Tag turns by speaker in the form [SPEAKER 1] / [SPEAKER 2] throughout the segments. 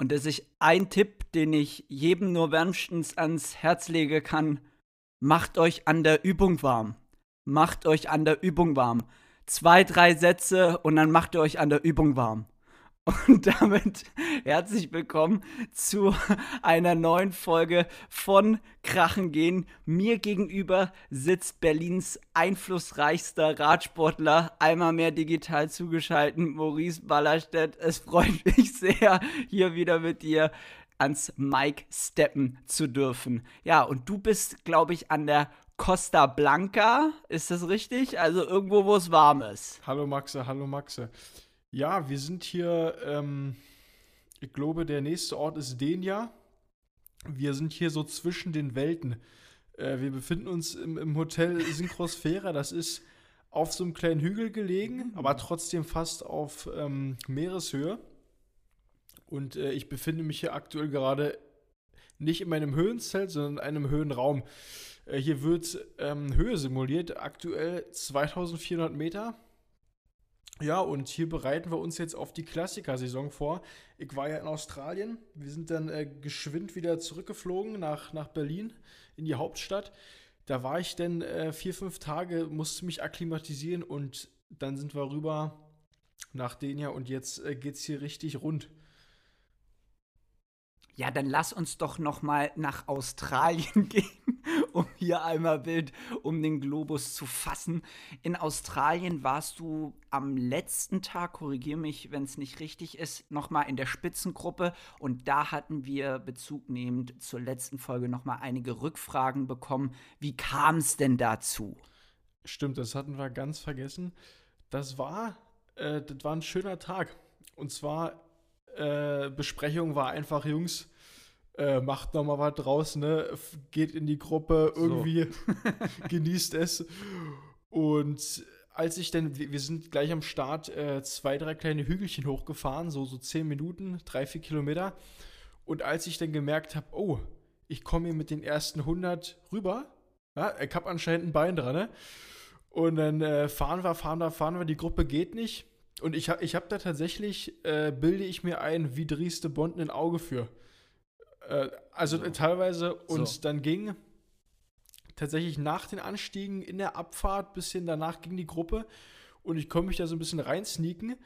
[SPEAKER 1] Und das ist ein Tipp, den ich jedem nur wärmstens ans Herz legen kann. Macht euch an der Übung warm. Macht euch an der Übung warm. Zwei, drei Sätze und dann macht ihr euch an der Übung warm. Und damit herzlich willkommen zu einer neuen Folge von Krachen gehen. Mir gegenüber sitzt Berlins einflussreichster Radsportler, einmal mehr digital zugeschaltet, Maurice Ballerstedt. Es freut mich sehr, hier wieder mit dir ans Mic steppen zu dürfen. Ja, und du bist, glaube ich, an der Costa Blanca. Ist das richtig? Also irgendwo, wo es warm ist.
[SPEAKER 2] Hallo Maxe, hallo Maxe. Ja, wir sind hier, ähm, ich glaube, der nächste Ort ist Denia. Wir sind hier so zwischen den Welten. Äh, wir befinden uns im, im Hotel Synchrosphäre. Das ist auf so einem kleinen Hügel gelegen, mhm. aber trotzdem fast auf ähm, Meereshöhe. Und äh, ich befinde mich hier aktuell gerade nicht in meinem Höhenzelt, sondern in einem Höhenraum. Äh, hier wird ähm, Höhe simuliert, aktuell 2400 Meter. Ja, und hier bereiten wir uns jetzt auf die Klassiker-Saison vor. Ich war ja in Australien. Wir sind dann äh, geschwind wieder zurückgeflogen nach, nach Berlin in die Hauptstadt. Da war ich dann äh, vier, fünf Tage, musste mich akklimatisieren und dann sind wir rüber nach Denia und jetzt äh, es hier richtig rund.
[SPEAKER 1] Ja, dann lass uns doch noch mal nach Australien gehen, um hier einmal Bild um den Globus zu fassen. In Australien warst du am letzten Tag, korrigier mich, wenn es nicht richtig ist, noch mal in der Spitzengruppe und da hatten wir bezugnehmend zur letzten Folge noch mal einige Rückfragen bekommen. Wie kam es denn dazu?
[SPEAKER 2] Stimmt, das hatten wir ganz vergessen. Das war, äh, das war ein schöner Tag. Und zwar äh, Besprechung war einfach, Jungs, äh, macht noch mal was draus, ne? Geht in die Gruppe, irgendwie so. genießt es. Und als ich dann, wir sind gleich am Start äh, zwei, drei kleine Hügelchen hochgefahren, so, so zehn Minuten, drei, vier Kilometer. Und als ich dann gemerkt habe, oh, ich komme hier mit den ersten 100 rüber, ja, ich habe anscheinend ein Bein dran, ne? Und dann äh, fahren wir, fahren wir, fahren wir, die Gruppe geht nicht. Und ich habe ich hab da tatsächlich, äh, bilde ich mir ein, wie Drieste Bond ein Auge für. Äh, also so. teilweise, und so. dann ging tatsächlich nach den Anstiegen in der Abfahrt, bisschen danach ging die Gruppe und ich konnte mich da so ein bisschen reinsneaken.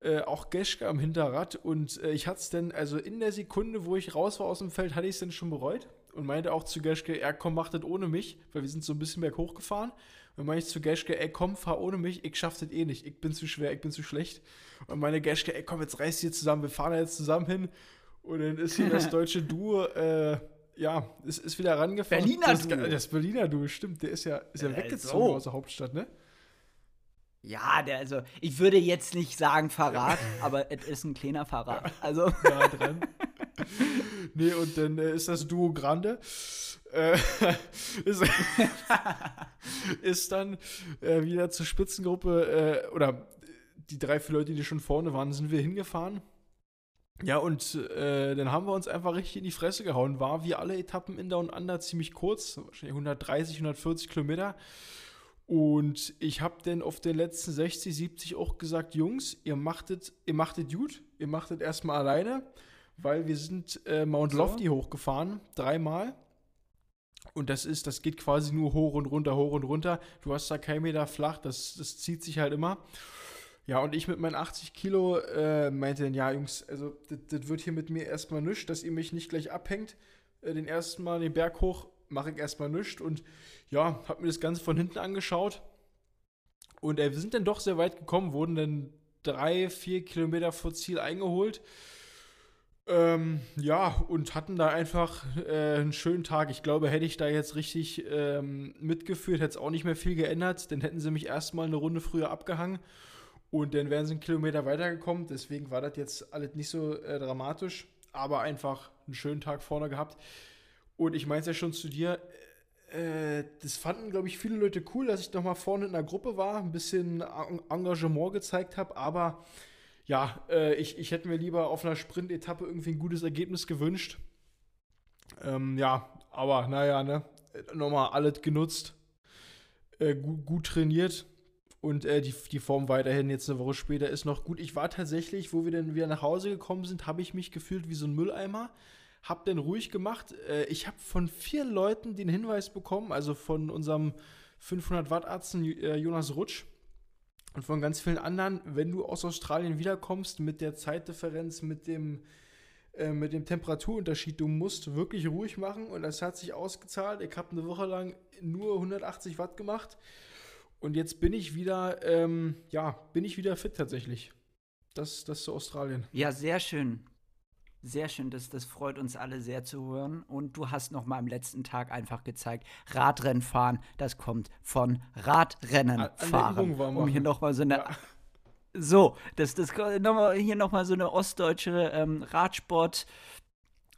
[SPEAKER 2] Äh, auch Geschke am Hinterrad und äh, ich hatte es dann, also in der Sekunde, wo ich raus war aus dem Feld, hatte ich es dann schon bereut und meinte auch zu Geschke, er komm, mach das ohne mich, weil wir sind so ein bisschen berghoch gefahren und meine ich zu Geschke, ey, komm, fahr ohne mich, ich schaff das eh nicht. Ich bin zu schwer, ich bin zu schlecht. Und meine Geschke, ey, komm, jetzt reiß hier zusammen, wir fahren jetzt zusammen hin. Und dann ist hier das deutsche Duo, äh, ja, ist, ist wieder rangefahren.
[SPEAKER 1] Berliner
[SPEAKER 2] das,
[SPEAKER 1] Duo.
[SPEAKER 2] Das Berliner Duo, stimmt, der ist ja, ist ja äh, weggezogen aus der Hauptstadt, ne?
[SPEAKER 1] Ja, der, also, ich würde jetzt nicht sagen Verrat, aber es ist ein kleiner Verrat. Also. Ja, dran.
[SPEAKER 2] nee, und dann äh, ist das Duo Grande äh, ist, ist, dann äh, wieder zur Spitzengruppe äh, oder die drei, vier Leute, die schon vorne waren, sind wir hingefahren. Ja, und äh, dann haben wir uns einfach richtig in die Fresse gehauen. War wie alle Etappen in Down Under ziemlich kurz, wahrscheinlich 130, 140 Kilometer. Und ich habe dann auf den letzten 60, 70 auch gesagt, Jungs, ihr machtet, ihr machtet gut, ihr machtet erstmal alleine, weil wir sind äh, Mount Lofty so. hochgefahren, dreimal. Und das ist, das geht quasi nur hoch und runter, hoch und runter. Du hast da kein Meter flach, das, das zieht sich halt immer. Ja, und ich mit meinen 80 Kilo äh, meinte dann, ja, Jungs, also das wird hier mit mir erstmal nichts, dass ihr mich nicht gleich abhängt. Äh, den ersten Mal den Berg hoch mache ich erstmal nichts. Und ja, hab mir das Ganze von hinten angeschaut. Und äh, wir sind dann doch sehr weit gekommen, wurden dann drei, vier Kilometer vor Ziel eingeholt. Ähm, ja, und hatten da einfach äh, einen schönen Tag. Ich glaube, hätte ich da jetzt richtig ähm, mitgeführt, hätte es auch nicht mehr viel geändert. Dann hätten sie mich erstmal eine Runde früher abgehangen und dann wären sie einen Kilometer weitergekommen. Deswegen war das jetzt alles nicht so äh, dramatisch, aber einfach einen schönen Tag vorne gehabt. Und ich meinte ja schon zu dir, äh, das fanden, glaube ich, viele Leute cool, dass ich nochmal vorne in der Gruppe war, ein bisschen Engagement gezeigt habe, aber ja, äh, ich, ich hätte mir lieber auf einer Sprint-Etappe irgendwie ein gutes Ergebnis gewünscht. Ähm, ja, aber naja, ne, nochmal alles genutzt, äh, gut, gut, trainiert Und äh, die, die Form weiterhin jetzt eine Woche später ist noch gut. Ich war tatsächlich, wo wir dann wieder nach Hause gekommen sind, habe ich mich gefühlt wie so ein Mülleimer. Hab dann ruhig gemacht. Äh, ich habe von vier Leuten den Hinweis bekommen, also von unserem 500 Watt Arzt äh, Jonas Rutsch und von ganz vielen anderen, wenn du aus Australien wiederkommst mit der Zeitdifferenz, mit dem äh, mit dem Temperaturunterschied, du musst wirklich ruhig machen und das hat sich ausgezahlt. Ich habe eine Woche lang nur 180 Watt gemacht und jetzt bin ich wieder, ähm, ja, bin ich wieder fit tatsächlich. Das, das zu Australien.
[SPEAKER 1] Ja, sehr schön. Sehr schön, das, das freut uns alle sehr zu hören. Und du hast noch mal am letzten Tag einfach gezeigt, Radrennen fahren, das kommt von Radrennen fahren. Um hier noch mal so eine ja. So, das, das noch mal, hier nochmal so eine ostdeutsche ähm, Radsport-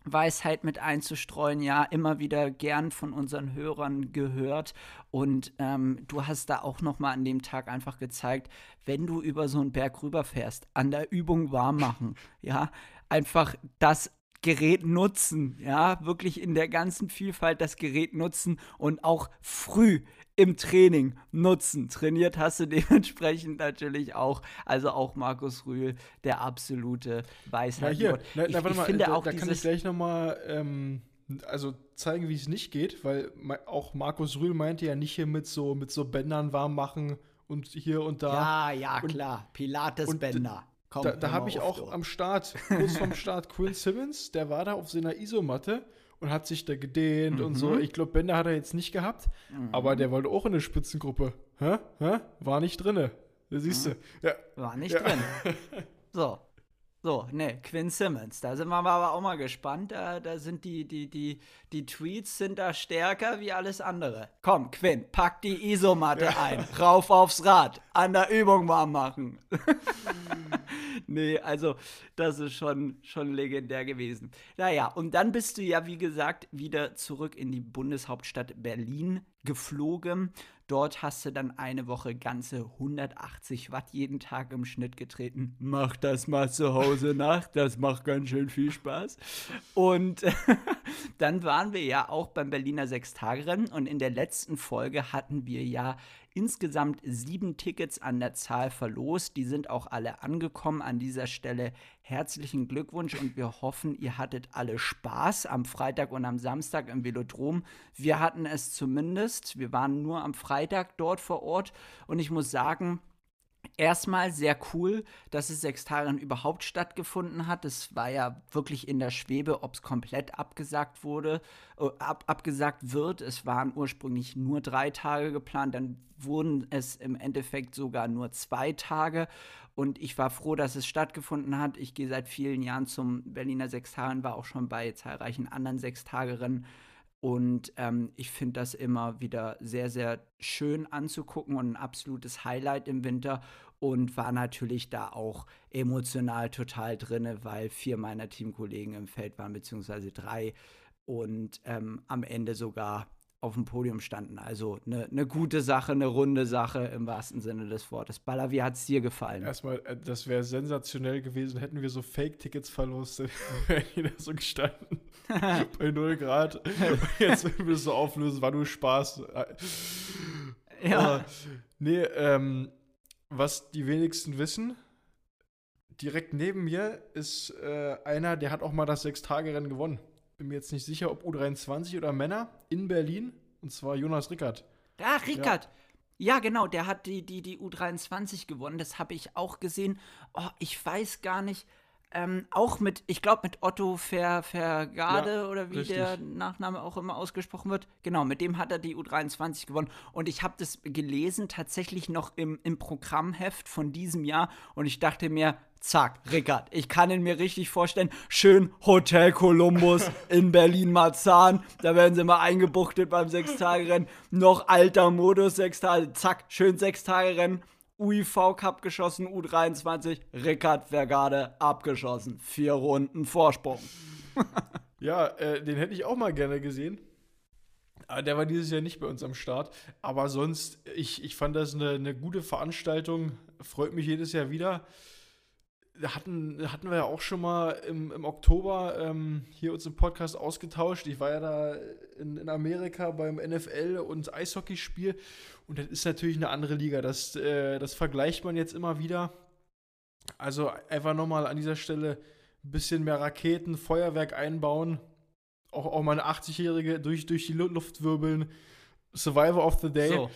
[SPEAKER 1] Weisheit mit einzustreuen, ja, immer wieder gern von unseren Hörern gehört. Und ähm, du hast da auch noch mal an dem Tag einfach gezeigt, wenn du über so einen Berg rüberfährst, an der Übung warm machen, ja, einfach das Gerät nutzen, ja, wirklich in der ganzen Vielfalt das Gerät nutzen und auch früh im Training nutzen. Trainiert hast du dementsprechend natürlich auch. Also auch Markus Rühl, der absolute Weisheit.
[SPEAKER 2] Ja, hier, na, na, ich, ich mal, finde da, auch da kann ich gleich nochmal ähm, also zeigen, wie es nicht geht, weil auch Markus Rühl meinte ja nicht hier mit so, mit so Bändern warm machen und hier und
[SPEAKER 1] da. Ja, ja, und, klar. Pilates-Bänder.
[SPEAKER 2] Da, da habe ich auch am Start, kurz vorm Start, Quinn Simmons, der war da auf seiner Isomatte und hat sich da gedehnt mhm. und so. Mhm. Ich glaube, Bender hat er jetzt nicht gehabt, mhm. aber der wollte auch in eine Spitzengruppe. Hä? Hä? War nicht drinne. Da siehst mhm. du. Ja.
[SPEAKER 1] War nicht ja. drin. So. So, ne, Quinn Simmons. Da sind wir aber auch mal gespannt. Da, da sind die, die, die, die Tweets sind da stärker wie alles andere. Komm, Quinn, pack die Isomatte ja. ein. Rauf aufs Rad. An der Übung warm machen. nee, also das ist schon, schon legendär gewesen. Naja, und dann bist du ja, wie gesagt, wieder zurück in die Bundeshauptstadt Berlin geflogen. Dort hast du dann eine Woche ganze 180 Watt jeden Tag im Schnitt getreten. Mach das mal zu Hause nach, das macht ganz schön viel Spaß. Und dann waren wir ja auch beim Berliner Sechstagerennen und in der letzten Folge hatten wir ja insgesamt sieben Tickets an der Zahl verlost. Die sind auch alle angekommen. An dieser Stelle herzlichen Glückwunsch und wir hoffen, ihr hattet alle Spaß am Freitag und am Samstag im Velodrom. Wir hatten es zumindest. Wir waren nur am Freitag dort vor Ort und ich muss sagen, Erstmal sehr cool, dass es Sextarien überhaupt stattgefunden hat. Es war ja wirklich in der Schwebe, ob es komplett abgesagt wurde, äh, ab, abgesagt wird. Es waren ursprünglich nur drei Tage geplant, dann wurden es im Endeffekt sogar nur zwei Tage. Und ich war froh, dass es stattgefunden hat. Ich gehe seit vielen Jahren zum Berliner Sextaren, war auch schon bei zahlreichen anderen Sextagerennen. Und ähm, ich finde das immer wieder sehr, sehr schön anzugucken und ein absolutes Highlight im Winter. Und war natürlich da auch emotional total drin, weil vier meiner Teamkollegen im Feld waren, beziehungsweise drei. Und ähm, am Ende sogar auf dem Podium standen. Also eine ne gute Sache, eine runde Sache im wahrsten Sinne des Wortes. Baller, wie hat es dir gefallen?
[SPEAKER 2] Erstmal, äh, das wäre sensationell gewesen, hätten wir so Fake-Tickets verlostet, wären die da so gestanden. bei 0 Grad. Jetzt wenn wir es so auflösen, war nur Spaß. Ja. Aber, nee, ähm, was die wenigsten wissen, direkt neben mir ist äh, einer, der hat auch mal das Sechs-Tage-Rennen gewonnen bin mir jetzt nicht sicher, ob U23 oder Männer in Berlin. Und zwar Jonas Rickert.
[SPEAKER 1] Ah, Rickert. Ja. ja. genau, der hat die, die, die U23 gewonnen. Das habe ich auch gesehen. Oh, ich weiß gar nicht. Ähm, auch mit, ich glaube, mit Otto Ver, Vergade ja, oder wie richtig. der Nachname auch immer ausgesprochen wird. Genau, mit dem hat er die U23 gewonnen. Und ich habe das gelesen, tatsächlich noch im, im Programmheft von diesem Jahr. Und ich dachte mir, zack, Rickard, ich kann ihn mir richtig vorstellen. Schön Hotel Columbus in Berlin-Marzahn. Da werden sie mal eingebuchtet beim Sechstagerennen. Noch alter Modus, sechs Tage, zack, schön Sechstagerennen UIV Cup geschossen, U23, Rickard Vergade abgeschossen. Vier Runden Vorsprung.
[SPEAKER 2] ja, äh, den hätte ich auch mal gerne gesehen. Aber der war dieses Jahr nicht bei uns am Start. Aber sonst, ich, ich fand das eine, eine gute Veranstaltung. Freut mich jedes Jahr wieder. Hatten, hatten wir ja auch schon mal im, im Oktober ähm, hier uns im Podcast ausgetauscht. Ich war ja da in, in Amerika beim NFL- und Eishockeyspiel und das ist natürlich eine andere Liga. Das, äh, das vergleicht man jetzt immer wieder. Also einfach nochmal an dieser Stelle ein bisschen mehr Raketen, Feuerwerk einbauen. Auch, auch mal eine 80-Jährige durch, durch die Luft wirbeln. Survivor of the Day. So.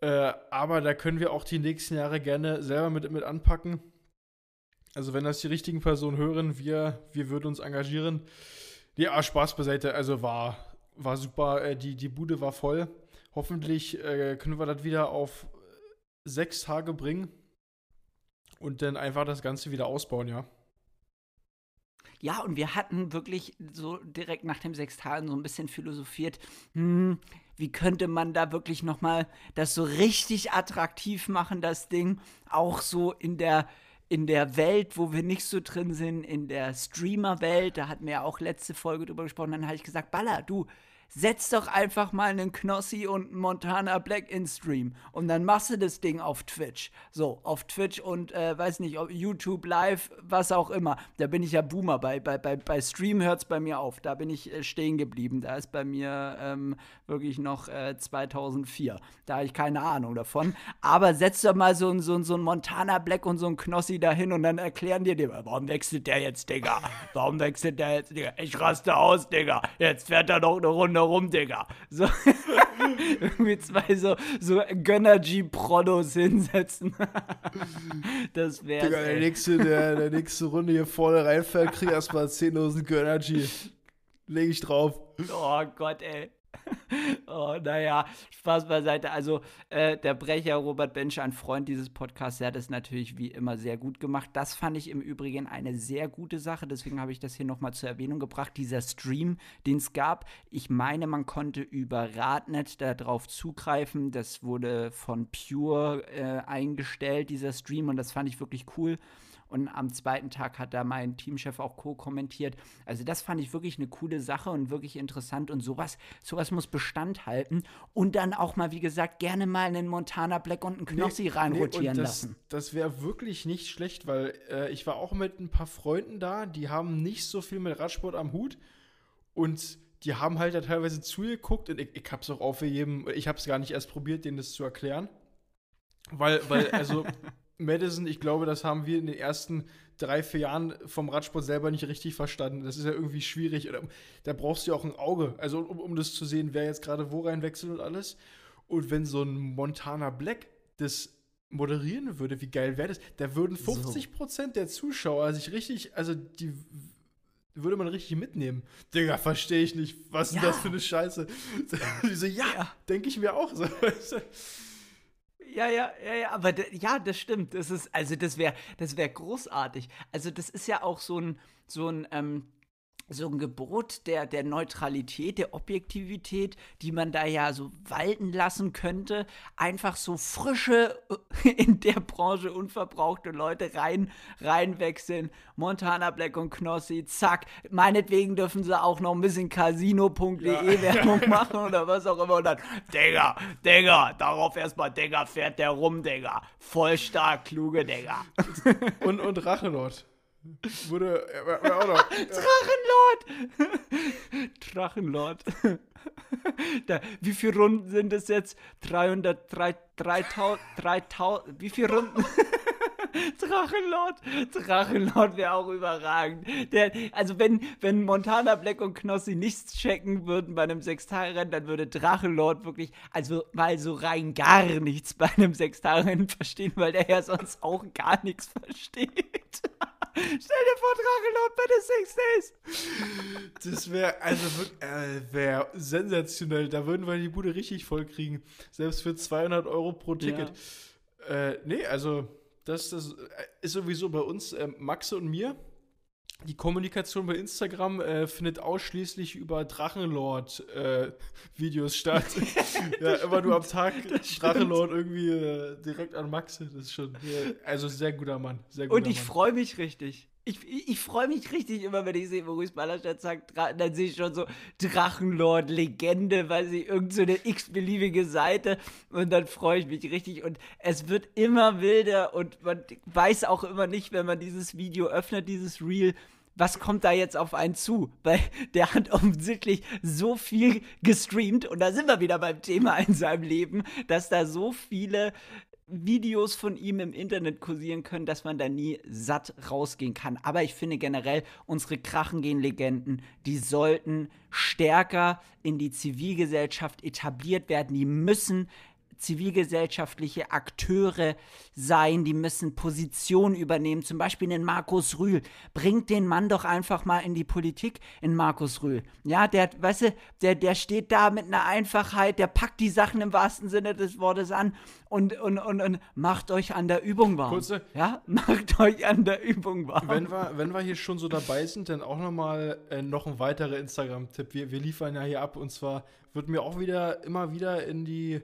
[SPEAKER 2] Äh, aber da können wir auch die nächsten Jahre gerne selber mit, mit anpacken. Also, wenn das die richtigen Personen hören, wir, wir würden uns engagieren. Ja, Spaß beiseite. Also war, war super. Äh, die, die Bude war voll. Hoffentlich äh, können wir das wieder auf sechs Tage bringen und dann einfach das Ganze wieder ausbauen, ja.
[SPEAKER 1] Ja, und wir hatten wirklich so direkt nach dem sechs Tagen so ein bisschen philosophiert, hm, wie könnte man da wirklich noch mal das so richtig attraktiv machen, das Ding, auch so in der in der Welt, wo wir nicht so drin sind, in der Streamer-Welt, da hatten wir ja auch letzte Folge drüber gesprochen, dann habe ich gesagt, Baller, du, setz doch einfach mal einen Knossi und einen Montana Black in Stream und dann machst du das Ding auf Twitch. So, auf Twitch und äh, weiß nicht, YouTube Live, was auch immer. Da bin ich ja Boomer. Bei, bei, bei, bei Stream hört es bei mir auf. Da bin ich äh, stehen geblieben. Da ist bei mir ähm, wirklich noch äh, 2004. Da habe ich keine Ahnung davon. Aber setz doch mal so, so, so ein Montana Black und so ein Knossi dahin und dann erklären dir, dir, warum wechselt der jetzt, Digga? Warum wechselt der jetzt, Digga? Ich raste aus, Digga. Jetzt fährt er noch eine Runde Runde rum, Digga. So, irgendwie zwei so, so Gönnergy-Prodos hinsetzen. das wäre.
[SPEAKER 2] Digga, der nächste, der, der nächste Runde hier vorne reinfällt, kriegt erstmal 10.000 Gönnergy. Leg ich drauf.
[SPEAKER 1] Oh Gott, ey. oh, naja, Spaß beiseite. Also, äh, der Brecher Robert Bench, ein Freund dieses Podcasts, der hat es natürlich wie immer sehr gut gemacht. Das fand ich im Übrigen eine sehr gute Sache. Deswegen habe ich das hier nochmal zur Erwähnung gebracht. Dieser Stream, den es gab, ich meine, man konnte über Radnet darauf zugreifen. Das wurde von Pure äh, eingestellt, dieser Stream, und das fand ich wirklich cool. Und am zweiten Tag hat da mein Teamchef auch co-kommentiert. Also das fand ich wirklich eine coole Sache und wirklich interessant. Und sowas, sowas muss Bestand halten. Und dann auch mal, wie gesagt, gerne mal einen Montana Black und einen Knossi nee, reinrotieren nee,
[SPEAKER 2] das,
[SPEAKER 1] lassen.
[SPEAKER 2] Das wäre wirklich nicht schlecht, weil äh, ich war auch mit ein paar Freunden da, die haben nicht so viel mit Radsport am Hut. Und die haben halt da teilweise zugeguckt und ich, ich hab's auch aufgegeben, ich hab's gar nicht erst probiert, denen das zu erklären. Weil, weil, also, Madison, ich glaube, das haben wir in den ersten drei, vier Jahren vom Radsport selber nicht richtig verstanden. Das ist ja irgendwie schwierig. Da brauchst du ja auch ein Auge, also um, um das zu sehen, wer jetzt gerade wo reinwechselt und alles. Und wenn so ein Montana Black das moderieren würde, wie geil wäre das? Da würden 50 Prozent der Zuschauer sich richtig, also die würde man richtig mitnehmen. Digga, verstehe ich nicht. Was ja. ist das für eine Scheiße? Die so, ja, ja. denke ich mir auch so.
[SPEAKER 1] Ja, ja, ja, ja, aber ja, das stimmt. Das ist, also das wäre, das wäre großartig. Also das ist ja auch so ein, so ein, ähm, so ein Gebot der, der Neutralität, der Objektivität, die man da ja so walten lassen könnte. Einfach so frische, in der Branche unverbrauchte Leute rein, reinwechseln. Montana Black und Knossi, zack. Meinetwegen dürfen sie auch noch ein bisschen Casino.de ja. Werbung machen oder was auch immer. Und dann, Digga, Digga, darauf erstmal, Digga, fährt der rum, Digga. Voll stark, kluge, Digga.
[SPEAKER 2] Und, und Rachenort. Wurde äh, auch noch.
[SPEAKER 1] Drachenlord! Drachenlord. da, wie viele Runden sind es jetzt? 300, 3000, 3000, wie viele Runden? Drachenlord, Drachenlord wäre auch überragend. Der, also wenn, wenn Montana Black und Knossi nichts checken würden bei einem Sechstagerennen, dann würde Drachenlord wirklich, also mal so rein gar nichts bei einem Sechstagerennen verstehen, weil der ja sonst auch gar nichts versteht. Stell dir vor, Drachenlord bei den Six
[SPEAKER 2] Days. Das wäre also äh, wär sensationell. Da würden wir die Bude richtig voll kriegen. Selbst für 200 Euro pro Ticket. Ja. Äh, nee, also das, das ist sowieso bei uns, äh, Maxe und mir. Die Kommunikation bei Instagram äh, findet ausschließlich über Drachenlord-Videos äh, statt. ja, immer nur am Tag Drachenlord irgendwie äh, direkt an Maxe. Das ist schon, also sehr guter Mann. Sehr guter
[SPEAKER 1] Und ich freue mich richtig. Ich, ich, ich freue mich richtig immer, wenn ich sehe, Maurice Ballerstadt sagt, dann sehe ich schon so Drachenlord, Legende, weil sie irgendeine so x-beliebige Seite und dann freue ich mich richtig und es wird immer wilder und man weiß auch immer nicht, wenn man dieses Video öffnet, dieses Reel, was kommt da jetzt auf einen zu? Weil der hat offensichtlich so viel gestreamt und da sind wir wieder beim Thema in seinem Leben, dass da so viele Videos von ihm im Internet kursieren können, dass man da nie satt rausgehen kann. Aber ich finde generell, unsere Krachengehen-Legenden, die sollten stärker in die Zivilgesellschaft etabliert werden. Die müssen zivilgesellschaftliche Akteure sein, die müssen Positionen übernehmen, zum Beispiel in Markus Rühl. Bringt den Mann doch einfach mal in die Politik, in Markus Rühl. Ja, der, weißt du, der, der steht da mit einer Einfachheit, der packt die Sachen im wahrsten Sinne des Wortes an und, und, und, und macht euch an der Übung warm. Kurze, ja, macht euch an der Übung warm.
[SPEAKER 2] Wenn wir, wenn wir hier schon so dabei sind, dann auch nochmal äh, noch ein weiterer Instagram-Tipp. Wir, wir liefern ja hier ab und zwar wird mir auch wieder immer wieder in die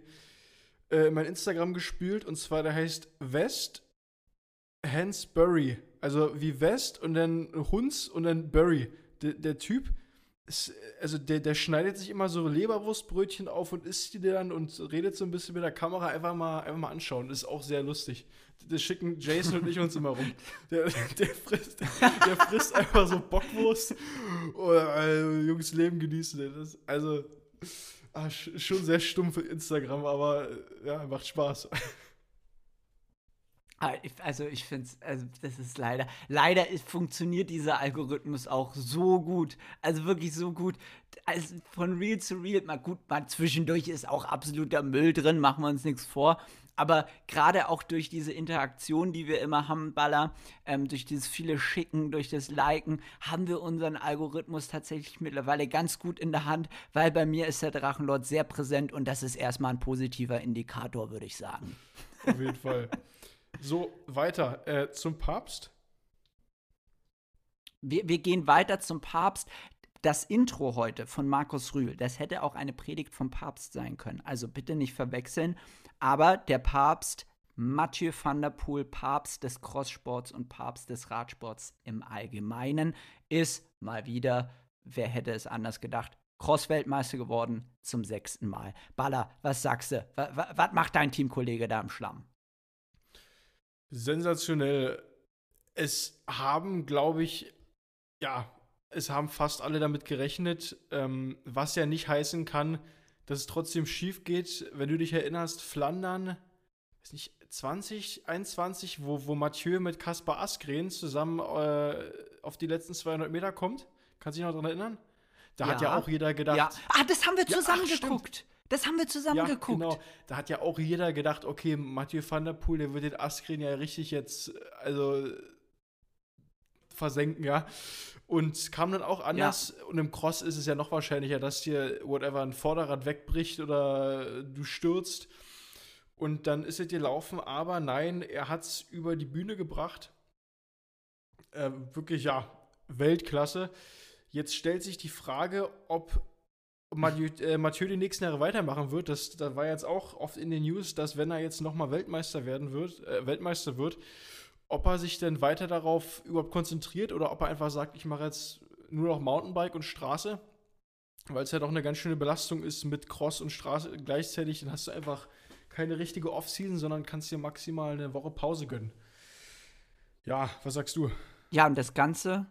[SPEAKER 2] äh, mein Instagram gespült und zwar der heißt West Hansbury. Also wie West und dann Hunds und dann Burry. Der, der Typ, ist, also der, der schneidet sich immer so Leberwurstbrötchen auf und isst die dann und redet so ein bisschen mit der Kamera. Einfach mal, einfach mal anschauen. Ist auch sehr lustig. Das schicken Jason und ich uns immer rum. Der, der, frisst, der frisst einfach so Bockwurst. Oh, also, Jungs, Leben genießen. Das, also, Ah, schon sehr stumpf Instagram, aber äh, ja, macht Spaß.
[SPEAKER 1] Ah, also ich finde es, also das ist leider, leider ist, funktioniert dieser Algorithmus auch so gut, also wirklich so gut, also von Real zu Real, mal gut, mal zwischendurch ist auch absoluter Müll drin, machen wir uns nichts vor, aber gerade auch durch diese Interaktion, die wir immer haben, Baller, ähm, durch dieses viele Schicken, durch das Liken, haben wir unseren Algorithmus tatsächlich mittlerweile ganz gut in der Hand, weil bei mir ist der Drachenlord sehr präsent und das ist erstmal ein positiver Indikator, würde ich sagen.
[SPEAKER 2] Auf jeden Fall. So, weiter äh, zum Papst.
[SPEAKER 1] Wir, wir gehen weiter zum Papst. Das Intro heute von Markus Rühl, das hätte auch eine Predigt vom Papst sein können. Also bitte nicht verwechseln. Aber der Papst, Mathieu van der Poel, Papst des Crosssports und Papst des Radsports im Allgemeinen, ist mal wieder, wer hätte es anders gedacht, Cross-Weltmeister geworden zum sechsten Mal. Baller, was sagst du? Was macht dein Teamkollege da im Schlamm?
[SPEAKER 2] Sensationell. Es haben, glaube ich, ja, es haben fast alle damit gerechnet, ähm, was ja nicht heißen kann, dass es trotzdem schief geht. Wenn du dich erinnerst, Flandern, ist nicht 20, 21, wo, wo Mathieu mit Kaspar Askren zusammen äh, auf die letzten 200 Meter kommt. Kannst du dich noch daran erinnern? Da ja. hat ja auch jeder gedacht. Ja.
[SPEAKER 1] Ah, das haben wir zusammen ja, ach, geguckt. Das haben wir zusammen ja, geguckt. Genau.
[SPEAKER 2] Da hat ja auch jeder gedacht, okay, Mathieu van der Poel, der wird den Askren ja richtig jetzt, also versenken, ja. Und kam dann auch anders. Ja. Und im Cross ist es ja noch wahrscheinlicher, dass dir whatever ein Vorderrad wegbricht oder du stürzt. Und dann ist es dir laufen, aber nein, er hat es über die Bühne gebracht. Äh, wirklich, ja, Weltklasse. Jetzt stellt sich die Frage, ob Mathieu, äh, Mathieu die nächsten Jahre weitermachen wird. Das, das war jetzt auch oft in den News, dass wenn er jetzt nochmal Weltmeister werden wird, äh, Weltmeister wird, ob er sich denn weiter darauf überhaupt konzentriert oder ob er einfach sagt, ich mache jetzt nur noch Mountainbike und Straße, weil es ja doch eine ganz schöne Belastung ist mit Cross und Straße gleichzeitig, dann hast du einfach keine richtige Off-Season, sondern kannst dir maximal eine Woche Pause gönnen. Ja, was sagst du?
[SPEAKER 1] Ja, und das Ganze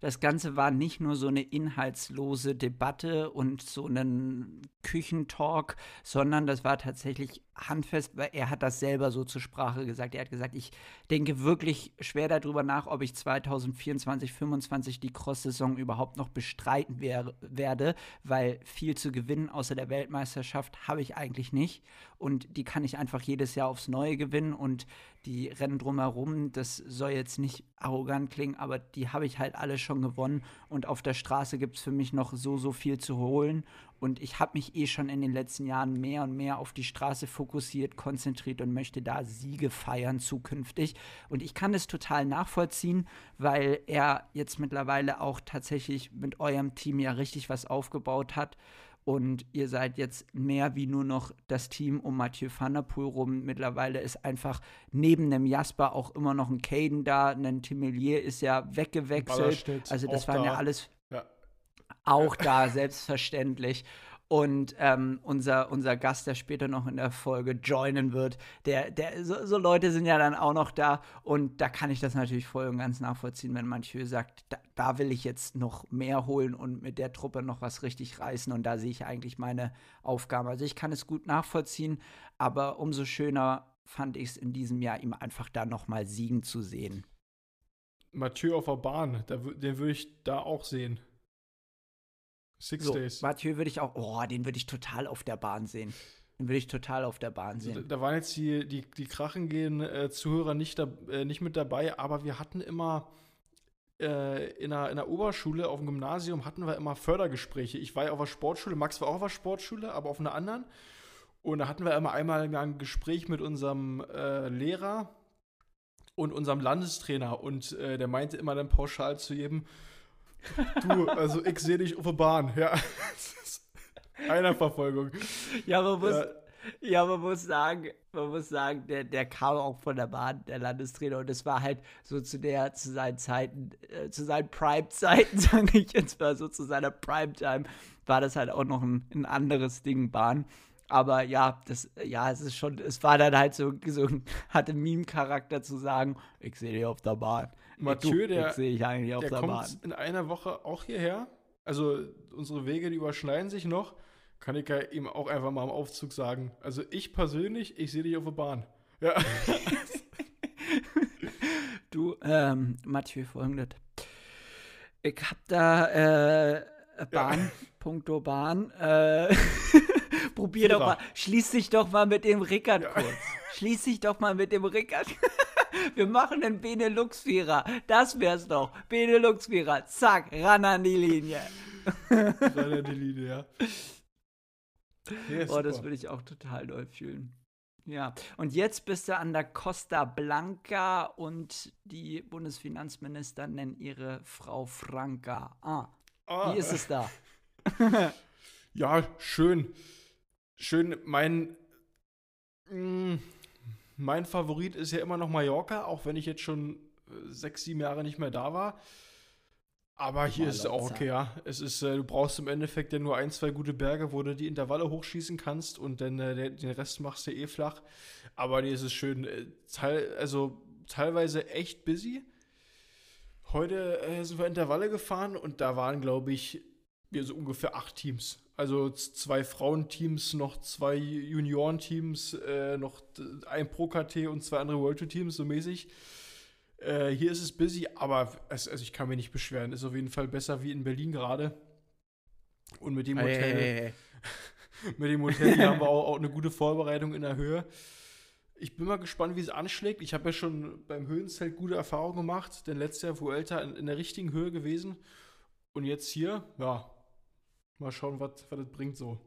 [SPEAKER 1] das Ganze war nicht nur so eine inhaltslose Debatte und so einen Küchentalk, sondern das war tatsächlich handfest, weil er hat das selber so zur Sprache gesagt. Er hat gesagt, ich denke wirklich schwer darüber nach, ob ich 2024, 2025 die Cross-Saison überhaupt noch bestreiten wär, werde, weil viel zu gewinnen außer der Weltmeisterschaft habe ich eigentlich nicht. Und die kann ich einfach jedes Jahr aufs Neue gewinnen und die Rennen drumherum, das soll jetzt nicht arrogant klingen, aber die habe ich halt alle schon gewonnen und auf der Straße gibt es für mich noch so, so viel zu holen und ich habe mich eh schon in den letzten Jahren mehr und mehr auf die Straße fokussiert, konzentriert und möchte da Siege feiern zukünftig. Und ich kann das total nachvollziehen, weil er jetzt mittlerweile auch tatsächlich mit eurem Team ja richtig was aufgebaut hat. Und ihr seid jetzt mehr wie nur noch das Team um Mathieu van der Poel rum. Mittlerweile ist einfach neben dem Jasper auch immer noch ein Caden da, ein Timelier ist ja weggewechselt. Also das waren da. ja alles ja. auch da, selbstverständlich. Und ähm, unser, unser Gast, der später noch in der Folge joinen wird, der, der, so, so, Leute sind ja dann auch noch da. Und da kann ich das natürlich voll und ganz nachvollziehen, wenn Mathieu sagt, da, da will ich jetzt noch mehr holen und mit der Truppe noch was richtig reißen. Und da sehe ich eigentlich meine Aufgabe. Also ich kann es gut nachvollziehen, aber umso schöner fand ich es in diesem Jahr, ihm einfach da nochmal siegen zu sehen.
[SPEAKER 2] Mathieu auf der Bahn, den würde ich da auch sehen.
[SPEAKER 1] Six so, Days. Mathieu würde ich auch, oh, den würde ich total auf der Bahn sehen. Den würde ich total auf der Bahn sehen.
[SPEAKER 2] Also, da, waren jetzt die, die, die Krachen gehen äh, Zuhörer nicht, da, äh, nicht mit dabei, aber wir hatten immer äh, in, einer, in der Oberschule, auf dem Gymnasium, hatten wir immer Fördergespräche. Ich war ja auf der Sportschule, Max war auch auf der Sportschule, aber auf einer anderen. Und da hatten wir immer einmal ein Gespräch mit unserem äh, Lehrer und unserem Landestrainer. Und äh, der meinte immer dann pauschal zu jedem, Du, also ich sehe dich auf der Bahn, ja. Einer Verfolgung.
[SPEAKER 1] Ja, man muss, ja. ja. man muss sagen, man muss sagen, der, der kam auch von der Bahn, der Landestrainer, und es war halt so zu der, zu seinen Zeiten, äh, zu seinen Prime-Zeiten, sage ich jetzt mal so, zu seiner Prime-Time, war das halt auch noch ein, ein anderes Ding, Bahn. Aber ja, das, ja, es ist schon, es war dann halt so, so hatte Meme-Charakter zu sagen, ich sehe dich auf der Bahn.
[SPEAKER 2] Mathieu, der, der, der kommt in einer Woche auch hierher. Also unsere Wege, die überschneiden sich noch. Kann ich ja ihm auch einfach mal im Aufzug sagen. Also ich persönlich, ich sehe dich auf der Bahn. Ja.
[SPEAKER 1] du, ähm, Mathieu, folgendes. Ich hab da äh, Bahn, ja. Punkto Bahn. Äh, probier Führer. doch mal, schließ dich doch mal mit dem Rickard ja. kurz. Schließ dich doch mal mit dem Rickard. Wir machen den Benelux-Vierer. Das wär's doch. Benelux-Vierer. Zack, ran an die Linie. ran an die Linie, ja. ja oh, das würde ich auch total doll fühlen. Ja, und jetzt bist du an der Costa Blanca und die Bundesfinanzminister nennen ihre Frau Franca. Ah, ah. wie ist es da?
[SPEAKER 2] ja, schön. Schön, mein. Mh, mm, mein Favorit ist ja immer noch Mallorca, auch wenn ich jetzt schon äh, sechs, sieben Jahre nicht mehr da war. Aber hier ist es auch okay, ja. Es ist, äh, du brauchst im Endeffekt ja nur ein, zwei gute Berge, wo du die Intervalle hochschießen kannst und dann äh, den Rest machst du eh flach. Aber hier ist es schön, äh, teil, also teilweise echt busy. Heute äh, sind wir Intervalle gefahren und da waren, glaube ich, so ungefähr acht Teams. Also zwei Frauenteams, noch zwei Juniorenteams, äh, noch ein Pro-KT und zwei andere World Tour Teams, so mäßig. Äh, hier ist es busy, aber es, also ich kann mich nicht beschweren. Ist auf jeden Fall besser wie in Berlin gerade. Und mit dem Hotel, hey, hey, hey. mit dem Hotel haben wir auch, auch eine gute Vorbereitung in der Höhe. Ich bin mal gespannt, wie es anschlägt. Ich habe ja schon beim Höhenzelt gute Erfahrungen gemacht, denn letztes Jahr Vuelta in, in der richtigen Höhe gewesen. Und jetzt hier, ja, Mal schauen, was das bringt so.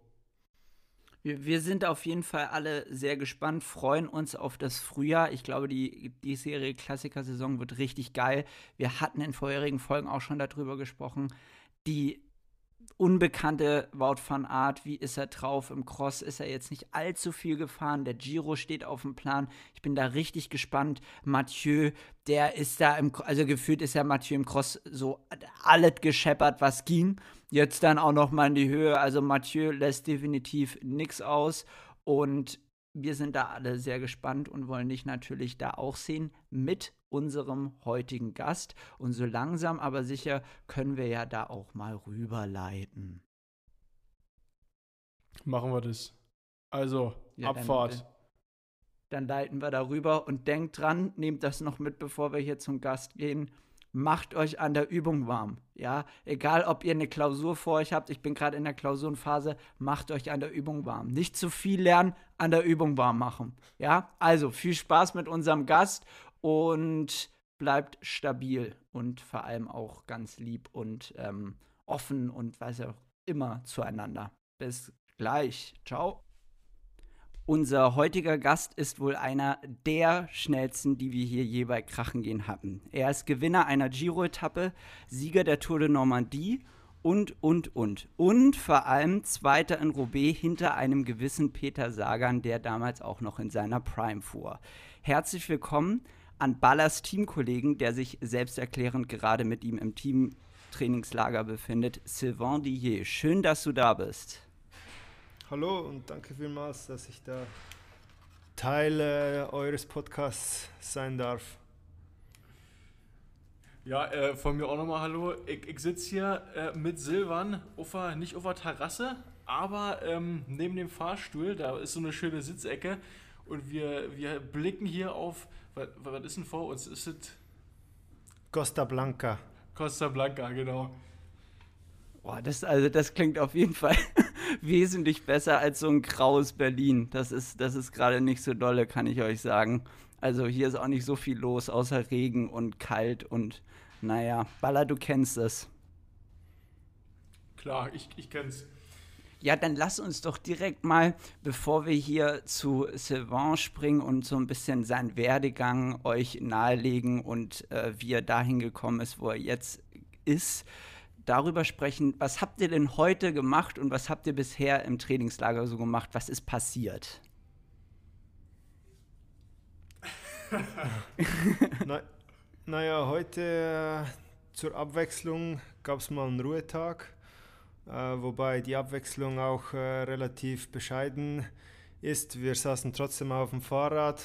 [SPEAKER 1] Wir, wir, sind auf jeden Fall alle sehr gespannt, freuen uns auf das Frühjahr. Ich glaube, die, die Serie Klassiker-Saison wird richtig geil. Wir hatten in vorherigen Folgen auch schon darüber gesprochen. Die unbekannte Wout van Art, wie ist er drauf? Im Cross ist er jetzt nicht allzu viel gefahren. Der Giro steht auf dem Plan. Ich bin da richtig gespannt. Mathieu, der ist da im, also gefühlt ist ja Mathieu im Cross so alles gescheppert, was ging. Jetzt dann auch noch mal in die Höhe. Also Mathieu lässt definitiv nichts aus. Und wir sind da alle sehr gespannt und wollen dich natürlich da auch sehen mit unserem heutigen Gast. Und so langsam aber sicher können wir ja da auch mal rüberleiten.
[SPEAKER 2] Machen wir das. Also, ja, Abfahrt. Dann,
[SPEAKER 1] dann leiten wir darüber und denkt dran, nehmt das noch mit, bevor wir hier zum Gast gehen macht euch an der Übung warm. Ja, egal ob ihr eine Klausur vor euch habt, ich bin gerade in der Klausurenphase, macht euch an der Übung warm. Nicht zu viel lernen, an der Übung warm machen. Ja, also viel Spaß mit unserem Gast und bleibt stabil und vor allem auch ganz lieb und ähm, offen und weiß auch immer zueinander. Bis gleich. Ciao. Unser heutiger Gast ist wohl einer der schnellsten, die wir hier je bei Krachen gehen hatten. Er ist Gewinner einer Giro-Etappe, Sieger der Tour de Normandie und, und, und. Und vor allem Zweiter in Roubaix hinter einem gewissen Peter Sagan, der damals auch noch in seiner Prime fuhr. Herzlich willkommen an Ballas Teamkollegen, der sich selbsterklärend gerade mit ihm im Teamtrainingslager befindet, Sylvain Dillier. Schön, dass du da bist.
[SPEAKER 3] Hallo und danke vielmals, dass ich da Teil äh, eures Podcasts sein darf.
[SPEAKER 2] Ja, äh, von mir auch nochmal Hallo. Ich, ich sitze hier äh, mit Silvan, auf der, nicht auf der Terrasse, aber ähm, neben dem Fahrstuhl. Da ist so eine schöne Sitzecke und wir, wir blicken hier auf. Was, was ist denn vor uns? Ist es.
[SPEAKER 3] Costa Blanca.
[SPEAKER 2] Costa Blanca, genau.
[SPEAKER 1] Boah, das, also das klingt auf jeden Fall wesentlich besser als so ein graues Berlin. Das ist, das ist gerade nicht so dolle, kann ich euch sagen. Also hier ist auch nicht so viel los, außer Regen und kalt und naja, Baller, du kennst es.
[SPEAKER 2] Klar, ich, ich kenn's.
[SPEAKER 1] Ja, dann lass uns doch direkt mal, bevor wir hier zu Sylvain springen und so ein bisschen seinen Werdegang euch nahelegen und äh, wie er dahin gekommen ist, wo er jetzt ist, darüber sprechen, was habt ihr denn heute gemacht und was habt ihr bisher im Trainingslager so gemacht? Was ist passiert?
[SPEAKER 3] Na, naja, heute äh, zur Abwechslung gab es mal einen Ruhetag, äh, wobei die Abwechslung auch äh, relativ bescheiden ist. Wir saßen trotzdem auf dem Fahrrad,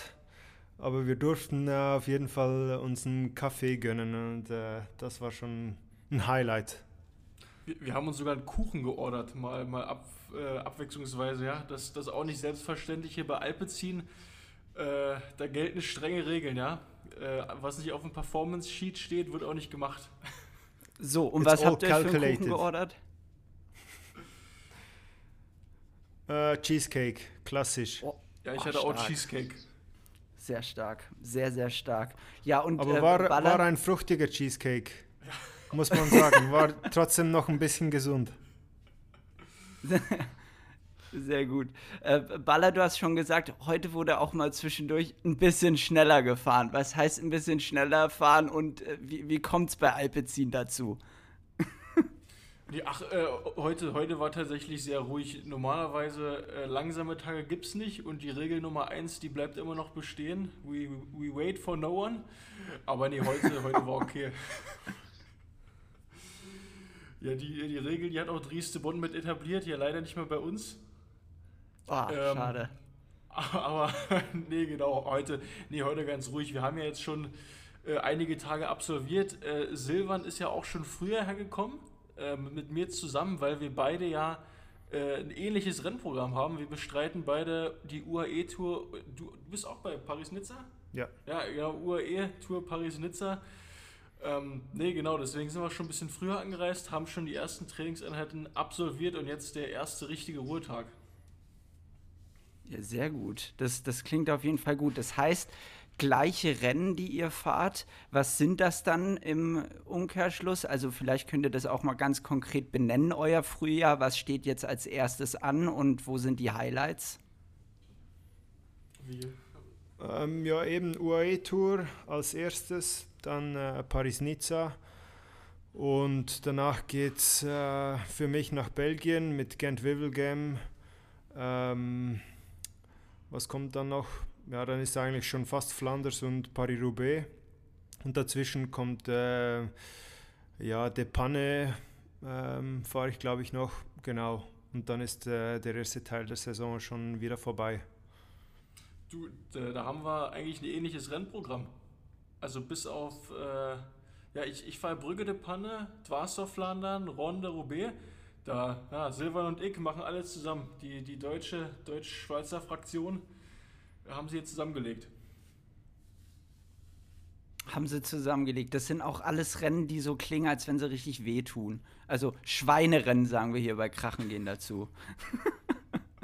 [SPEAKER 3] aber wir durften äh, auf jeden Fall uns einen Kaffee gönnen und äh, das war schon ein Highlight.
[SPEAKER 2] Wir, wir, haben uns sogar einen Kuchen geordert, mal, mal ab, äh, abwechslungsweise. Ja? Das, das ist auch nicht selbstverständlich hier bei Alpecin. Äh, da gelten strenge Regeln, ja. Äh, was nicht auf dem Performance-Sheet steht, wird auch nicht gemacht.
[SPEAKER 1] So, und It's was habt ihr calculated. für einen Kuchen geordert?
[SPEAKER 3] Uh, Cheesecake, klassisch.
[SPEAKER 2] Oh, ja, ich oh, hatte stark. auch Cheesecake.
[SPEAKER 1] Sehr stark, sehr, sehr stark. Ja, und
[SPEAKER 3] Aber äh, war, war ein fruchtiger Cheesecake, muss man sagen. War trotzdem noch ein bisschen gesund.
[SPEAKER 1] Sehr gut. Äh, Baller, du hast schon gesagt, heute wurde auch mal zwischendurch ein bisschen schneller gefahren. Was heißt ein bisschen schneller fahren und äh, wie, wie kommt es bei Alpecin dazu?
[SPEAKER 2] Ach, äh, heute, heute war tatsächlich sehr ruhig. Normalerweise äh, langsame Tage gibt es nicht und die Regel Nummer 1, die bleibt immer noch bestehen. We, we wait for no one. Aber nee, heute, heute war okay. ja, die, die Regel, die hat auch Dries de Bonn mit etabliert, ja leider nicht mehr bei uns.
[SPEAKER 1] Oh, ähm, schade.
[SPEAKER 2] Aber nee, genau, heute, nee, heute ganz ruhig. Wir haben ja jetzt schon äh, einige Tage absolviert. Äh, Silvan ist ja auch schon früher hergekommen äh, mit mir zusammen, weil wir beide ja äh, ein ähnliches Rennprogramm haben. Wir bestreiten beide die UAE-Tour. Du, du, bist auch bei Paris-Nizza?
[SPEAKER 3] Ja.
[SPEAKER 2] Ja, genau, UAE-Tour Paris-Nizza. Ähm, nee, genau, deswegen sind wir schon ein bisschen früher angereist, haben schon die ersten Trainingseinheiten absolviert und jetzt der erste richtige Ruhetag.
[SPEAKER 1] Ja, sehr gut. Das, das klingt auf jeden Fall gut. Das heißt, gleiche Rennen, die ihr fahrt, was sind das dann im Umkehrschluss? Also vielleicht könnt ihr das auch mal ganz konkret benennen, euer Frühjahr. Was steht jetzt als erstes an und wo sind die Highlights?
[SPEAKER 3] Wie? Ähm, ja, eben UAE-Tour als erstes, dann äh, Paris-Nizza. Und danach geht es äh, für mich nach Belgien mit Gent-Wevelgem. Ähm, was kommt dann noch? Ja, dann ist eigentlich schon fast Flanders und Paris-Roubaix. Und dazwischen kommt äh, ja De Panne, ähm, fahre ich glaube ich noch, genau. Und dann ist äh, der erste Teil der Saison schon wieder vorbei.
[SPEAKER 2] Du, da haben wir eigentlich ein ähnliches Rennprogramm. Also bis auf, äh, ja, ich, ich fahre Brügge de Panne, Dwarsdorf Flandern, Ronde Roubaix. Da, ja, Silvan und ich machen alles zusammen. Die, die deutsche, deutsch-schweizer Fraktion haben sie jetzt zusammengelegt.
[SPEAKER 1] Haben sie zusammengelegt. Das sind auch alles Rennen, die so klingen, als wenn sie richtig wehtun. Also Schweinerennen, sagen wir hier bei Krachen gehen dazu.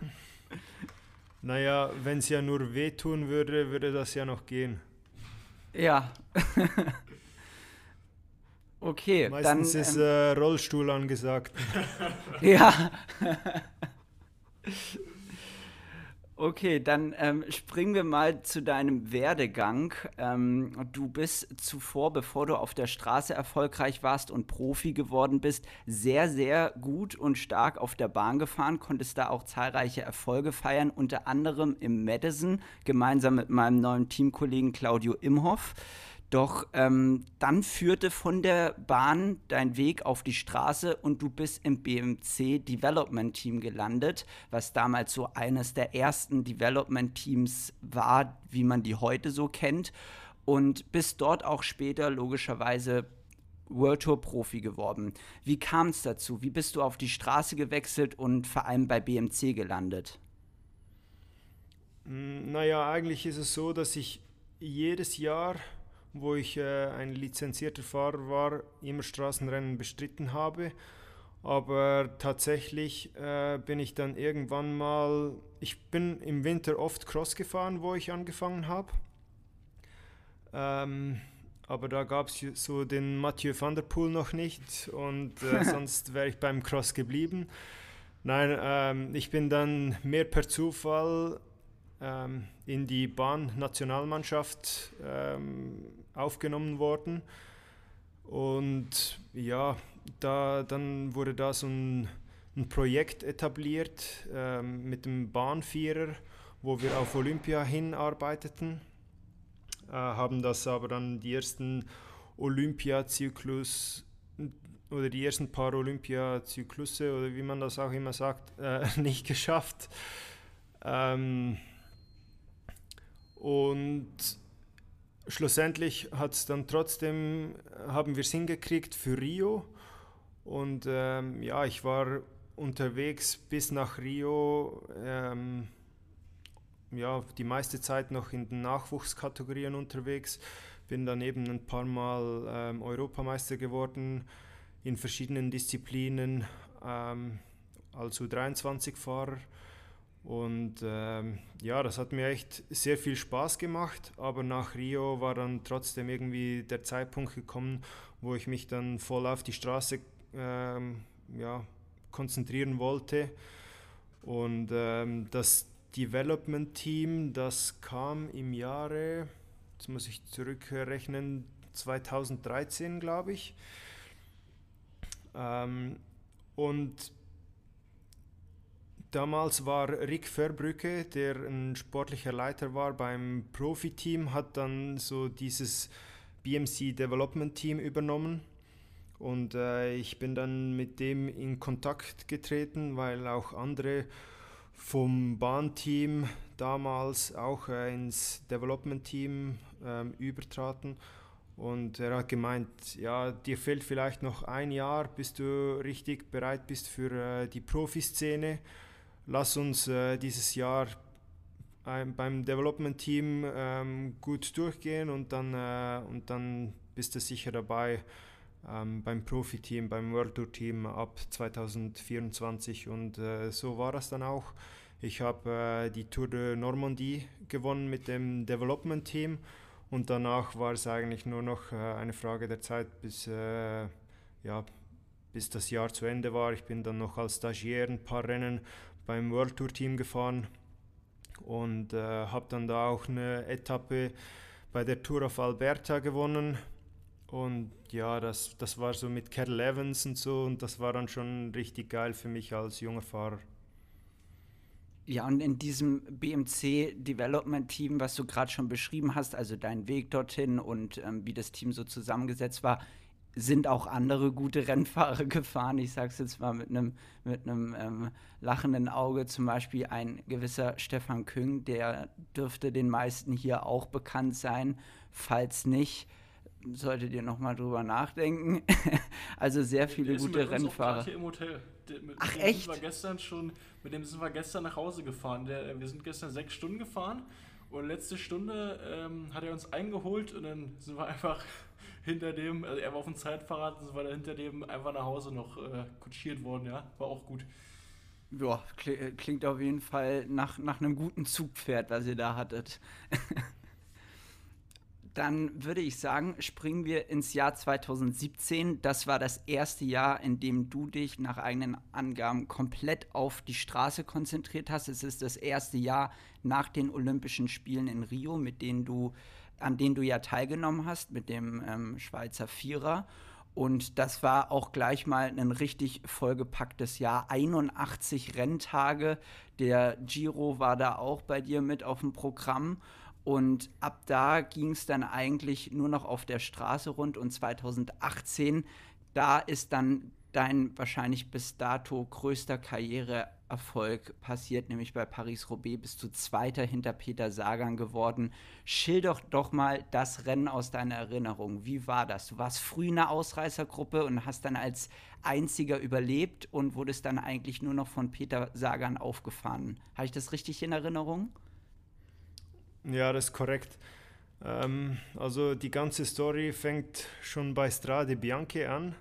[SPEAKER 3] naja, wenn es ja nur wehtun würde, würde das ja noch gehen.
[SPEAKER 1] Ja. Okay,
[SPEAKER 3] Meistens dann, ist ähm, äh, Rollstuhl angesagt.
[SPEAKER 1] ja. Okay, dann ähm, springen wir mal zu deinem Werdegang. Ähm, du bist zuvor, bevor du auf der Straße erfolgreich warst und Profi geworden bist, sehr, sehr gut und stark auf der Bahn gefahren, konntest da auch zahlreiche Erfolge feiern, unter anderem im Madison, gemeinsam mit meinem neuen Teamkollegen Claudio Imhoff. Doch ähm, dann führte von der Bahn dein Weg auf die Straße und du bist im BMC Development Team gelandet, was damals so eines der ersten Development Teams war, wie man die heute so kennt. Und bist dort auch später logischerweise World Tour Profi geworden. Wie kam es dazu? Wie bist du auf die Straße gewechselt und vor allem bei BMC gelandet?
[SPEAKER 3] Hm, naja, eigentlich ist es so, dass ich jedes Jahr wo ich äh, ein lizenzierter Fahrer war, immer Straßenrennen bestritten habe. Aber tatsächlich äh, bin ich dann irgendwann mal, ich bin im Winter oft Cross gefahren, wo ich angefangen habe. Ähm, aber da gab es so den Mathieu van der Poel noch nicht und äh, sonst wäre ich beim Cross geblieben. Nein, ähm, ich bin dann mehr per Zufall ähm, in die Bahn-Nationalmannschaft ähm, aufgenommen worden. Und ja, da, dann wurde da so ein, ein Projekt etabliert ähm, mit dem Bahnvierer, wo wir auf Olympia hinarbeiteten. Äh, haben das aber dann die ersten Olympiazyklus oder die ersten paar Olympiazyklusse oder wie man das auch immer sagt, äh, nicht geschafft. Ähm, und schlussendlich hat es dann trotzdem, haben wir es hingekriegt für Rio. Und ähm, ja, ich war unterwegs bis nach Rio, ähm, ja, die meiste Zeit noch in den Nachwuchskategorien unterwegs. Bin dann eben ein paar Mal ähm, Europameister geworden in verschiedenen Disziplinen ähm, als U23-Fahrer. Und ähm, ja, das hat mir echt sehr viel Spaß gemacht, aber nach Rio war dann trotzdem irgendwie der Zeitpunkt gekommen, wo ich mich dann voll auf die Straße ähm, ja, konzentrieren wollte. Und ähm, das Development Team, das kam im Jahre, jetzt muss ich zurückrechnen, 2013 glaube ich. Ähm, und Damals war Rick Verbrücke, der ein sportlicher Leiter war beim Profiteam, hat dann so dieses BMC Development Team übernommen. Und äh, ich bin dann mit dem in Kontakt getreten, weil auch andere vom Bahnteam damals auch äh, ins Development Team äh, übertraten. Und er hat gemeint, ja, dir fehlt vielleicht noch ein Jahr, bis du richtig bereit bist für äh, die Profiszene lass uns äh, dieses Jahr ein, beim Development Team ähm, gut durchgehen und dann, äh, und dann bist du sicher dabei ähm, beim Profi-Team, beim World Tour Team ab 2024 und äh, so war das dann auch. Ich habe äh, die Tour de Normandie gewonnen mit dem Development Team und danach war es eigentlich nur noch äh, eine Frage der Zeit, bis, äh, ja, bis das Jahr zu Ende war. Ich bin dann noch als Stagiaire ein paar Rennen beim World Tour Team gefahren und äh, habe dann da auch eine Etappe bei der Tour of Alberta gewonnen. Und ja, das, das war so mit Kettle Evans und so und das war dann schon richtig geil für mich als junger Fahrer.
[SPEAKER 1] Ja, und in diesem BMC Development Team, was du gerade schon beschrieben hast, also dein Weg dorthin und ähm, wie das Team so zusammengesetzt war, sind auch andere gute Rennfahrer gefahren. Ich sage es jetzt mal mit einem mit ähm, lachenden Auge, zum Beispiel ein gewisser Stefan Küng, der dürfte den meisten hier auch bekannt sein. Falls nicht, solltet ihr noch mal drüber nachdenken. also sehr viele gute Rennfahrer.
[SPEAKER 2] hier im Hotel. Mit
[SPEAKER 1] Ach echt?
[SPEAKER 2] Sind wir gestern schon, mit dem sind wir gestern nach Hause gefahren. Der, wir sind gestern sechs Stunden gefahren und letzte Stunde ähm, hat er uns eingeholt und dann sind wir einfach hinter dem, also er war auf dem Zeitfahrrad, sind wir da hinter dem einfach nach Hause noch äh, kutschiert worden, ja. War auch gut.
[SPEAKER 1] Ja, klingt auf jeden Fall nach, nach einem guten Zugpferd, was ihr da hattet. dann würde ich sagen, springen wir ins Jahr 2017. Das war das erste Jahr, in dem du dich nach eigenen Angaben komplett auf die Straße konzentriert hast. Es ist das erste Jahr nach den Olympischen Spielen in Rio, mit denen du, an denen du ja teilgenommen hast, mit dem ähm, Schweizer Vierer. Und das war auch gleich mal ein richtig vollgepacktes Jahr. 81 Renntage. Der Giro war da auch bei dir mit auf dem Programm. Und ab da ging es dann eigentlich nur noch auf der Straße rund und 2018, da ist dann dein wahrscheinlich bis dato größter Karriereerfolg passiert, nämlich bei Paris-Roubaix bist du Zweiter hinter Peter Sagan geworden. Schilder doch mal das Rennen aus deiner Erinnerung. Wie war das? Du warst früh in der Ausreißergruppe und hast dann als einziger überlebt und wurdest dann eigentlich nur noch von Peter Sagan aufgefahren. Habe ich das richtig in Erinnerung?
[SPEAKER 3] Ja, das ist korrekt. Ähm, also die ganze Story fängt schon bei Strade Bianche an.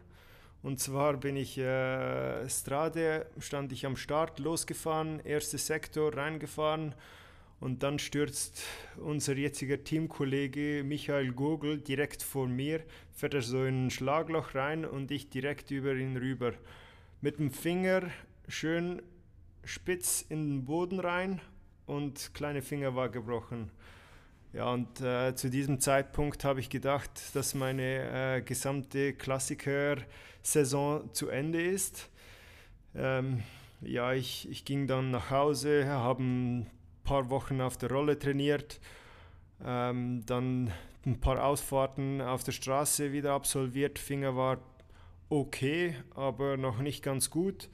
[SPEAKER 3] Und zwar bin ich äh, Strade, stand ich am Start, losgefahren, erster Sektor reingefahren und dann stürzt unser jetziger Teamkollege Michael Gogel direkt vor mir, fährt er so in ein Schlagloch rein und ich direkt über ihn rüber. Mit dem Finger schön spitz in den Boden rein und kleine Finger war gebrochen. Ja, und äh, zu diesem Zeitpunkt habe ich gedacht, dass meine äh, gesamte Klassiker-Saison zu Ende ist. Ähm, ja, ich, ich ging dann nach Hause, habe ein paar Wochen auf der Rolle trainiert, ähm, dann ein paar Ausfahrten auf der Straße wieder absolviert. Finger war okay, aber noch nicht ganz gut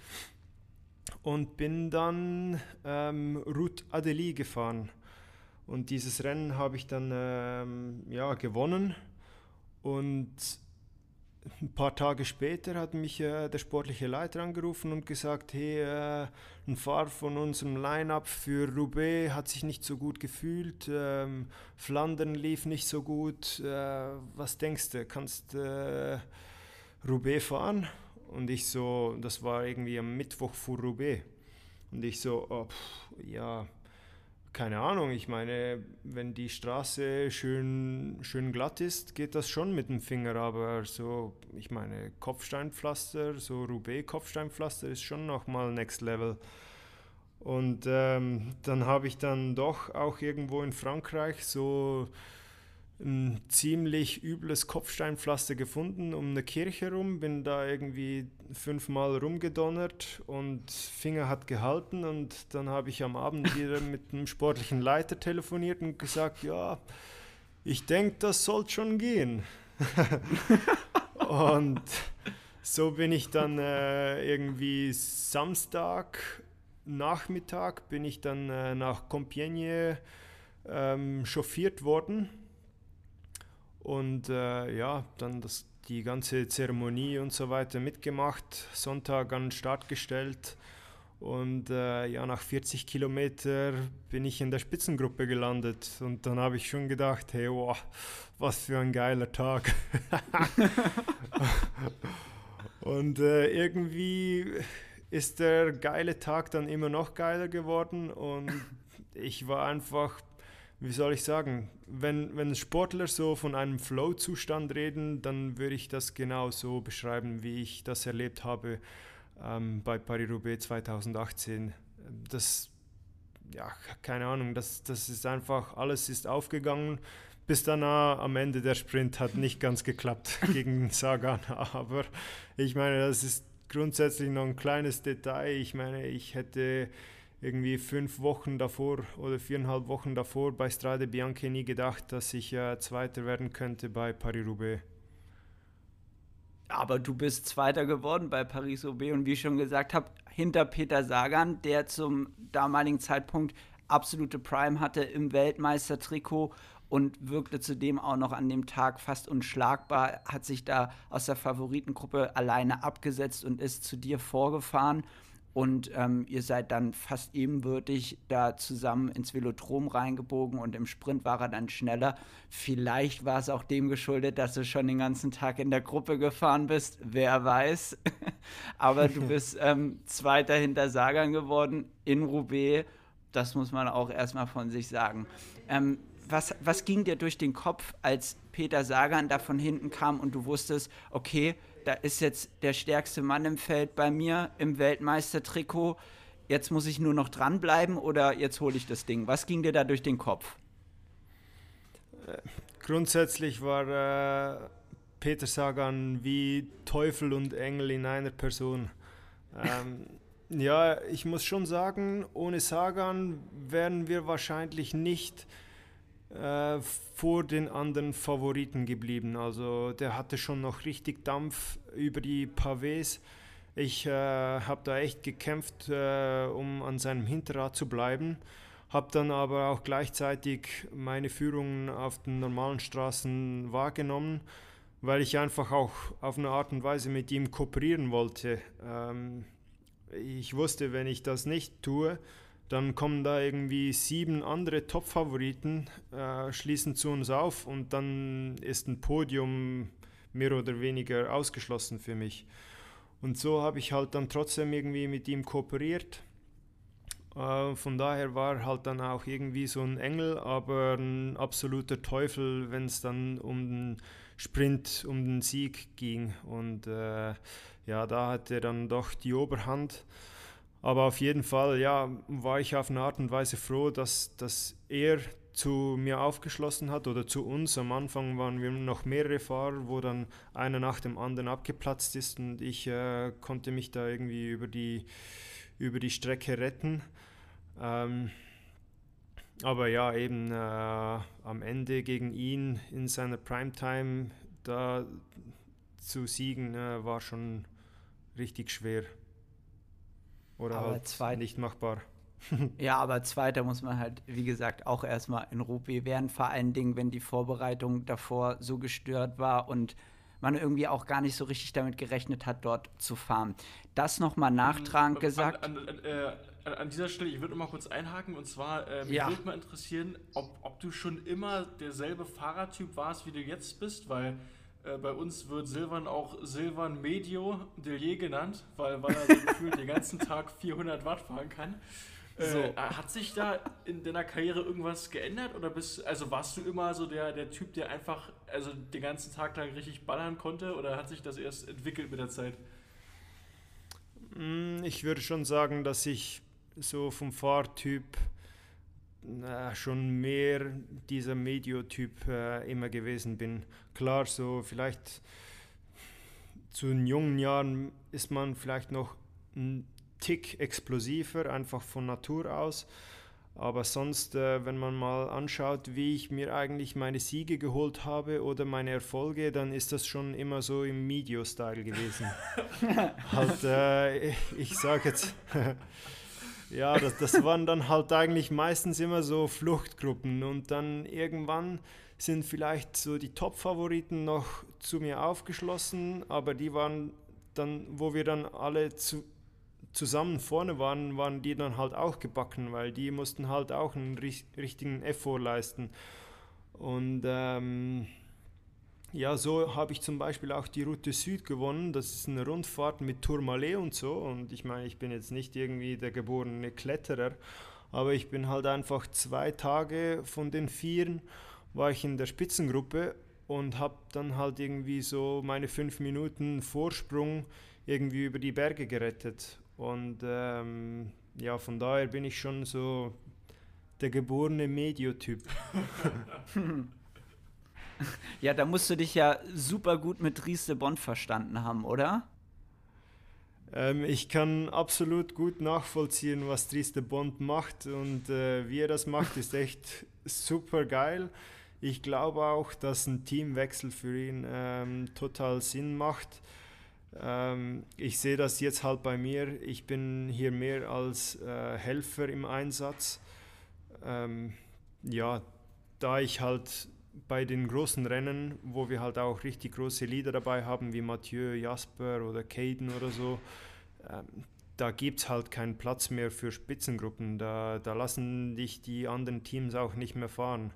[SPEAKER 3] und bin dann ähm, Route Adélie gefahren. Und dieses Rennen habe ich dann ähm, ja, gewonnen. Und ein paar Tage später hat mich äh, der sportliche Leiter angerufen und gesagt, hey, äh, ein Fahrer von unserem Line-up für Roubaix hat sich nicht so gut gefühlt, ähm, Flandern lief nicht so gut, äh, was denkst du, kannst äh, Roubaix fahren? Und ich so, das war irgendwie am Mittwoch vor Roubaix. Und ich so, oh, pff, ja, keine Ahnung. Ich meine, wenn die Straße schön, schön glatt ist, geht das schon mit dem Finger. Aber so, ich meine, Kopfsteinpflaster, so Roubaix-Kopfsteinpflaster ist schon nochmal Next Level. Und ähm, dann habe ich dann doch auch irgendwo in Frankreich so ein ziemlich übles Kopfsteinpflaster gefunden um eine Kirche rum, bin da irgendwie fünfmal rumgedonnert und Finger hat gehalten. Und dann habe ich am Abend wieder mit einem sportlichen Leiter telefoniert und gesagt, ja, ich denke, das sollte schon gehen. und so bin ich dann äh, irgendwie Samstag Nachmittag bin ich dann äh, nach Compiègne ähm, chauffiert worden und äh, ja, dann das, die ganze Zeremonie und so weiter mitgemacht, Sonntag an den Start gestellt. Und äh, ja, nach 40 Kilometer bin ich in der Spitzengruppe gelandet. Und dann habe ich schon gedacht, hey, wow, was für ein geiler Tag. und äh, irgendwie ist der geile Tag dann immer noch geiler geworden. Und ich war einfach wie soll ich sagen, wenn, wenn Sportler so von einem Flow-Zustand reden, dann würde ich das genau so beschreiben, wie ich das erlebt habe ähm, bei Paris-Roubaix 2018. Das, ja, keine Ahnung, das, das ist einfach, alles ist aufgegangen. Bis dann am Ende der Sprint hat nicht ganz geklappt gegen Sagan, aber ich meine, das ist grundsätzlich noch ein kleines Detail. Ich meine, ich hätte irgendwie fünf Wochen davor oder viereinhalb Wochen davor bei Strade Bianche nie gedacht, dass ich äh, Zweiter werden könnte bei Paris-Roubaix.
[SPEAKER 1] Aber du bist Zweiter geworden bei Paris-Roubaix und wie ich schon gesagt habe, hinter Peter Sagan, der zum damaligen Zeitpunkt absolute Prime hatte im Weltmeistertrikot und wirkte zudem auch noch an dem Tag fast unschlagbar, hat sich da aus der Favoritengruppe alleine abgesetzt und ist zu dir vorgefahren und ähm, ihr seid dann fast ebenbürtig da zusammen ins Velodrom reingebogen und im Sprint war er dann schneller. Vielleicht war es auch dem geschuldet, dass du schon den ganzen Tag in der Gruppe gefahren bist, wer weiß. Aber du bist ähm, Zweiter hinter Sagan geworden in Roubaix. Das muss man auch erstmal von sich sagen. Ähm, was, was ging dir durch den Kopf, als Peter Sagan da von hinten kam und du wusstest, okay, da ist jetzt der stärkste Mann im Feld bei mir im Weltmeistertrikot. Jetzt muss ich nur noch dranbleiben oder jetzt hole ich das Ding. Was ging dir da durch den Kopf?
[SPEAKER 3] Grundsätzlich war äh, Peter Sagan wie Teufel und Engel in einer Person. Ähm, ja, ich muss schon sagen, ohne Sagan wären wir wahrscheinlich nicht äh, vor den anderen Favoriten geblieben. Also der hatte schon noch richtig Dampf über die Pavés. Ich äh, habe da echt gekämpft, äh, um an seinem Hinterrad zu bleiben. Habe dann aber auch gleichzeitig meine Führungen auf den normalen Straßen wahrgenommen, weil ich einfach auch auf eine Art und Weise mit ihm kooperieren wollte. Ähm, ich wusste, wenn ich das nicht tue, dann kommen da irgendwie sieben andere Top-Favoriten, äh, schließen zu uns auf und dann ist ein Podium mehr oder weniger ausgeschlossen für mich. Und so habe ich halt dann trotzdem irgendwie mit ihm kooperiert. Äh, von daher war halt dann auch irgendwie so ein Engel, aber ein absoluter Teufel, wenn es dann um den Sprint, um den Sieg ging. Und äh, ja, da hatte er dann doch die Oberhand. Aber auf jeden Fall, ja, war ich auf eine Art und Weise froh, dass, dass er zu mir aufgeschlossen hat oder zu uns. Am Anfang waren wir noch mehrere Fahrer, wo dann einer nach dem anderen abgeplatzt ist und ich äh, konnte mich da irgendwie über die, über die Strecke retten. Ähm, aber ja, eben äh, am Ende gegen ihn in seiner Primetime da zu siegen, äh, war schon richtig schwer. Oder aber halt zweit, nicht machbar.
[SPEAKER 1] ja, aber zweiter muss man halt, wie gesagt, auch erstmal in Rupi werden, vor allen Dingen, wenn die Vorbereitung davor so gestört war und man irgendwie auch gar nicht so richtig damit gerechnet hat, dort zu fahren. Das nochmal ähm, nachtragend gesagt.
[SPEAKER 2] An, an, äh, an, dieser Stelle, ich würde mal kurz einhaken und zwar, äh, mich ja. würde mal interessieren, ob, ob du schon immer derselbe Fahrertyp warst, wie du jetzt bist, weil äh, bei uns wird Silvan auch Silvan Medio Delier genannt, weil, weil er so gefühlt den ganzen Tag 400 Watt fahren kann. Äh, so. Äh, hat sich da in deiner Karriere irgendwas geändert oder bist also warst du immer so der, der Typ, der einfach also den ganzen Tag lang richtig ballern konnte oder hat sich das erst entwickelt mit der Zeit?
[SPEAKER 3] Mm, ich würde schon sagen, dass ich so vom Fahrtyp na, schon mehr dieser Mediotyp äh, immer gewesen bin. Klar, so vielleicht zu den jungen Jahren ist man vielleicht noch ein Tick explosiver, einfach von Natur aus. Aber sonst, äh, wenn man mal anschaut, wie ich mir eigentlich meine Siege geholt habe oder meine Erfolge, dann ist das schon immer so im Medio-Style gewesen. halt, äh, ich sage jetzt, ja, das, das waren dann halt eigentlich meistens immer so Fluchtgruppen und dann irgendwann sind vielleicht so die Top-Favoriten noch zu mir aufgeschlossen, aber die waren dann, wo wir dann alle zu, zusammen vorne waren, waren die dann halt auch gebacken, weil die mussten halt auch einen richtigen Effort leisten. Und ähm, ja, so habe ich zum Beispiel auch die Route Süd gewonnen. Das ist eine Rundfahrt mit Tourmalet und so. Und ich meine, ich bin jetzt nicht irgendwie der geborene Kletterer, aber ich bin halt einfach zwei Tage von den vieren war ich in der Spitzengruppe und habe dann halt irgendwie so meine fünf Minuten Vorsprung irgendwie über die Berge gerettet. Und ähm, ja, von daher bin ich schon so der geborene Mediotyp.
[SPEAKER 1] ja, da musst du dich ja super gut mit Rieste Bond verstanden haben, oder?
[SPEAKER 3] Ähm, ich kann absolut gut nachvollziehen, was Trieste Bond macht und äh, wie er das macht, ist echt super geil. Ich glaube auch, dass ein Teamwechsel für ihn ähm, total Sinn macht. Ähm, ich sehe das jetzt halt bei mir. Ich bin hier mehr als äh, Helfer im Einsatz. Ähm, ja, da ich halt bei den großen Rennen, wo wir halt auch richtig große Lieder dabei haben, wie Mathieu, Jasper oder Caden oder so, ähm, da gibt es halt keinen Platz mehr für Spitzengruppen. Da, da lassen dich die anderen Teams auch nicht mehr fahren.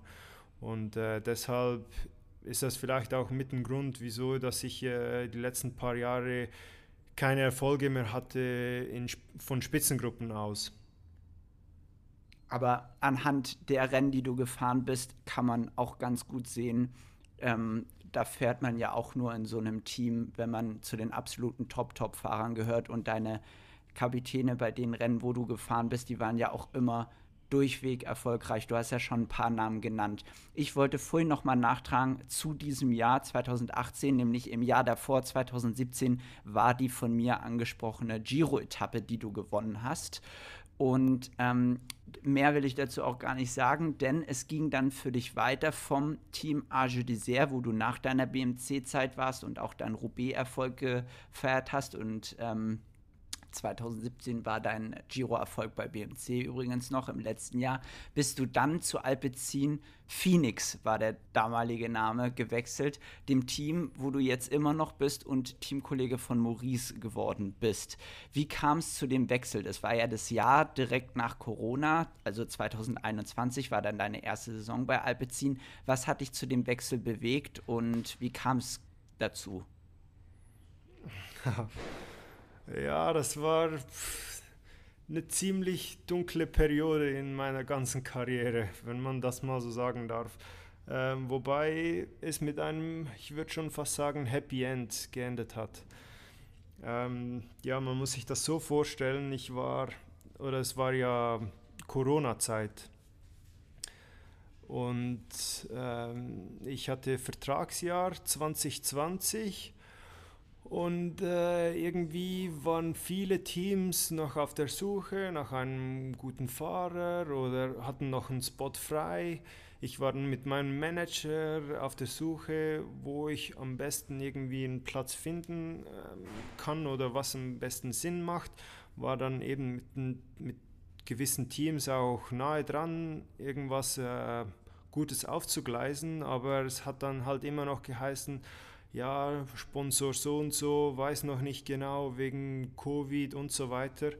[SPEAKER 3] Und äh, deshalb ist das vielleicht auch mit ein Grund, wieso, dass ich äh, die letzten paar Jahre keine Erfolge mehr hatte in, von Spitzengruppen aus.
[SPEAKER 1] Aber anhand der Rennen, die du gefahren bist, kann man auch ganz gut sehen, ähm, da fährt man ja auch nur in so einem Team, wenn man zu den absoluten Top-Top-Fahrern gehört und deine Kapitäne bei den Rennen, wo du gefahren bist, die waren ja auch immer durchweg erfolgreich. Du hast ja schon ein paar Namen genannt. Ich wollte vorhin noch mal nachtragen zu diesem Jahr 2018, nämlich im Jahr davor 2017 war die von mir angesprochene Giro-Etappe, die du gewonnen hast. Und ähm, mehr will ich dazu auch gar nicht sagen, denn es ging dann für dich weiter vom Team Age Dessert, wo du nach deiner BMC-Zeit warst und auch deinen Roubaix-Erfolg gefeiert hast und ähm, 2017 war dein Giro-Erfolg bei BMC übrigens noch im letzten Jahr. Bist du dann zu Alpecin Phoenix, war der damalige Name, gewechselt, dem Team, wo du jetzt immer noch bist und Teamkollege von Maurice geworden bist. Wie kam es zu dem Wechsel? Das war ja das Jahr direkt nach Corona, also 2021 war dann deine erste Saison bei Alpecin. Was hat dich zu dem Wechsel bewegt und wie kam es dazu?
[SPEAKER 3] Ja, das war eine ziemlich dunkle Periode in meiner ganzen Karriere, wenn man das mal so sagen darf. Ähm, wobei es mit einem, ich würde schon fast sagen, Happy End geendet hat. Ähm, ja, man muss sich das so vorstellen, ich war, oder es war ja Corona-Zeit. Und ähm, ich hatte Vertragsjahr 2020 und äh, irgendwie waren viele Teams noch auf der Suche nach einem guten Fahrer oder hatten noch einen Spot frei. Ich war mit meinem Manager auf der Suche, wo ich am besten irgendwie einen Platz finden äh, kann oder was am besten Sinn macht. War dann eben mit, mit gewissen Teams auch nahe dran, irgendwas äh, Gutes aufzugleisen, aber es hat dann halt immer noch geheißen, ja, Sponsor so und so, weiß noch nicht genau wegen Covid und so weiter.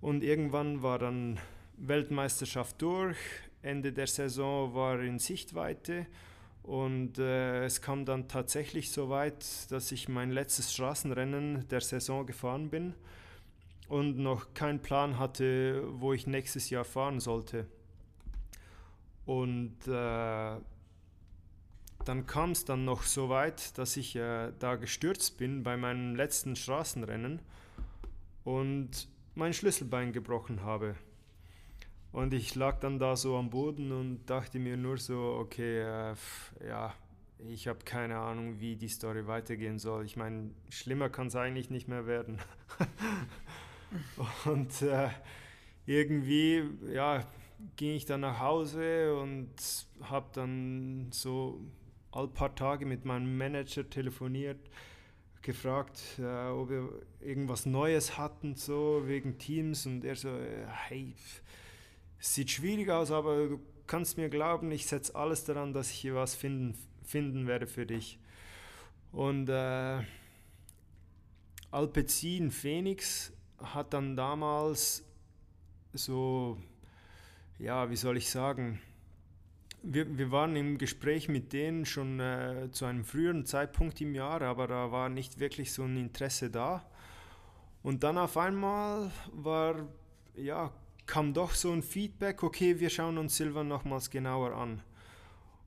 [SPEAKER 3] Und irgendwann war dann Weltmeisterschaft durch, Ende der Saison war in Sichtweite und äh, es kam dann tatsächlich so weit, dass ich mein letztes Straßenrennen der Saison gefahren bin und noch keinen Plan hatte, wo ich nächstes Jahr fahren sollte. Und äh, dann kam es dann noch so weit, dass ich äh, da gestürzt bin bei meinem letzten Straßenrennen und mein Schlüsselbein gebrochen habe. Und ich lag dann da so am Boden und dachte mir nur so, okay, äh, ja, ich habe keine Ahnung, wie die Story weitergehen soll. Ich meine, schlimmer kann es eigentlich nicht mehr werden. und äh, irgendwie, ja, ging ich dann nach Hause und habe dann so all paar Tage mit meinem Manager telefoniert, gefragt, äh, ob er irgendwas Neues hatten, so wegen Teams. Und er so, äh, hey, es sieht schwierig aus, aber du kannst mir glauben, ich setze alles daran, dass ich hier was finden, finden werde für dich. Und äh, Alpecin Phoenix hat dann damals so, ja, wie soll ich sagen, wir, wir waren im Gespräch mit denen schon äh, zu einem früheren Zeitpunkt im Jahr, aber da war nicht wirklich so ein Interesse da. Und dann auf einmal war, ja, kam doch so ein Feedback, okay, wir schauen uns Silvan nochmals genauer an.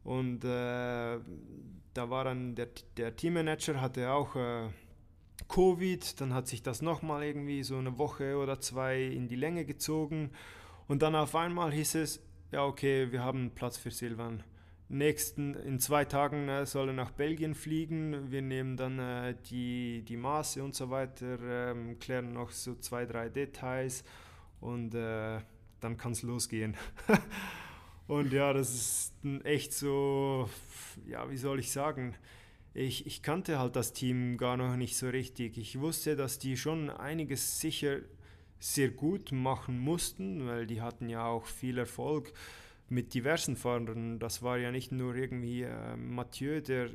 [SPEAKER 3] Und äh, da war dann der, der Teammanager hatte auch äh, Covid, dann hat sich das nochmal irgendwie so eine Woche oder zwei in die Länge gezogen. Und dann auf einmal hieß es, ja, okay, wir haben Platz für Silvan. Nächsten, in zwei Tagen äh, soll er nach Belgien fliegen. Wir nehmen dann äh, die, die Maße und so weiter, ähm, klären noch so zwei, drei Details und äh, dann kann es losgehen. und ja, das ist echt so, ja, wie soll ich sagen, ich, ich kannte halt das Team gar noch nicht so richtig. Ich wusste, dass die schon einiges sicher sehr gut machen mussten, weil die hatten ja auch viel Erfolg mit diversen Fahrern. Das war ja nicht nur irgendwie äh, Mathieu, der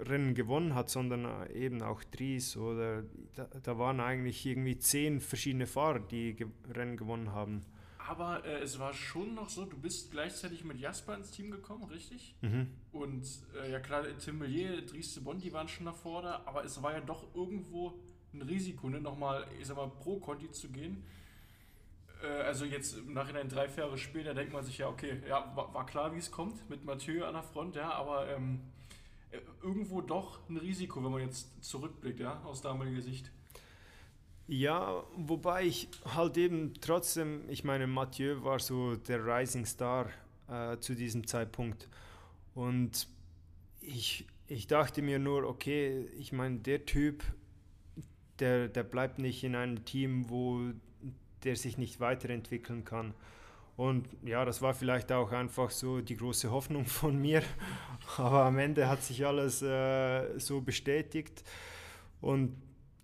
[SPEAKER 3] Rennen gewonnen hat, sondern äh, eben auch Dries oder da, da, waren eigentlich irgendwie zehn verschiedene Fahrer, die ge Rennen gewonnen haben.
[SPEAKER 2] Aber äh, es war schon noch so, du bist gleichzeitig mit Jasper ins Team gekommen, richtig? Mhm. Und äh, ja klar, Tim Millier, Dries de Bond, die waren schon davor da, aber es war ja doch irgendwo ein Risiko, ne, nochmal, ich sag mal, pro Conti zu gehen. äh, also jetzt im Nachhinein drei, vier Jahre später denkt man sich ja, okay, ja, war, war klar, wie es kommt mit Mathieu an der Front, ja, aber ähm, äh, irgendwo doch ein Risiko, wenn man jetzt zurückblickt, ja, aus damaliger Sicht.
[SPEAKER 3] Ja, wobei ich halt eben trotzdem, ich meine, Mathieu war so der Rising Star äh, zu diesem Zeitpunkt. Und ich, ich dachte mir nur, okay, ich meine, der Typ, der, der bleibt nicht in einem Team, wo der sich nicht weiterentwickeln kann. Und ja, das war vielleicht auch einfach so die große Hoffnung von mir. Aber am Ende hat sich alles äh, so bestätigt. Und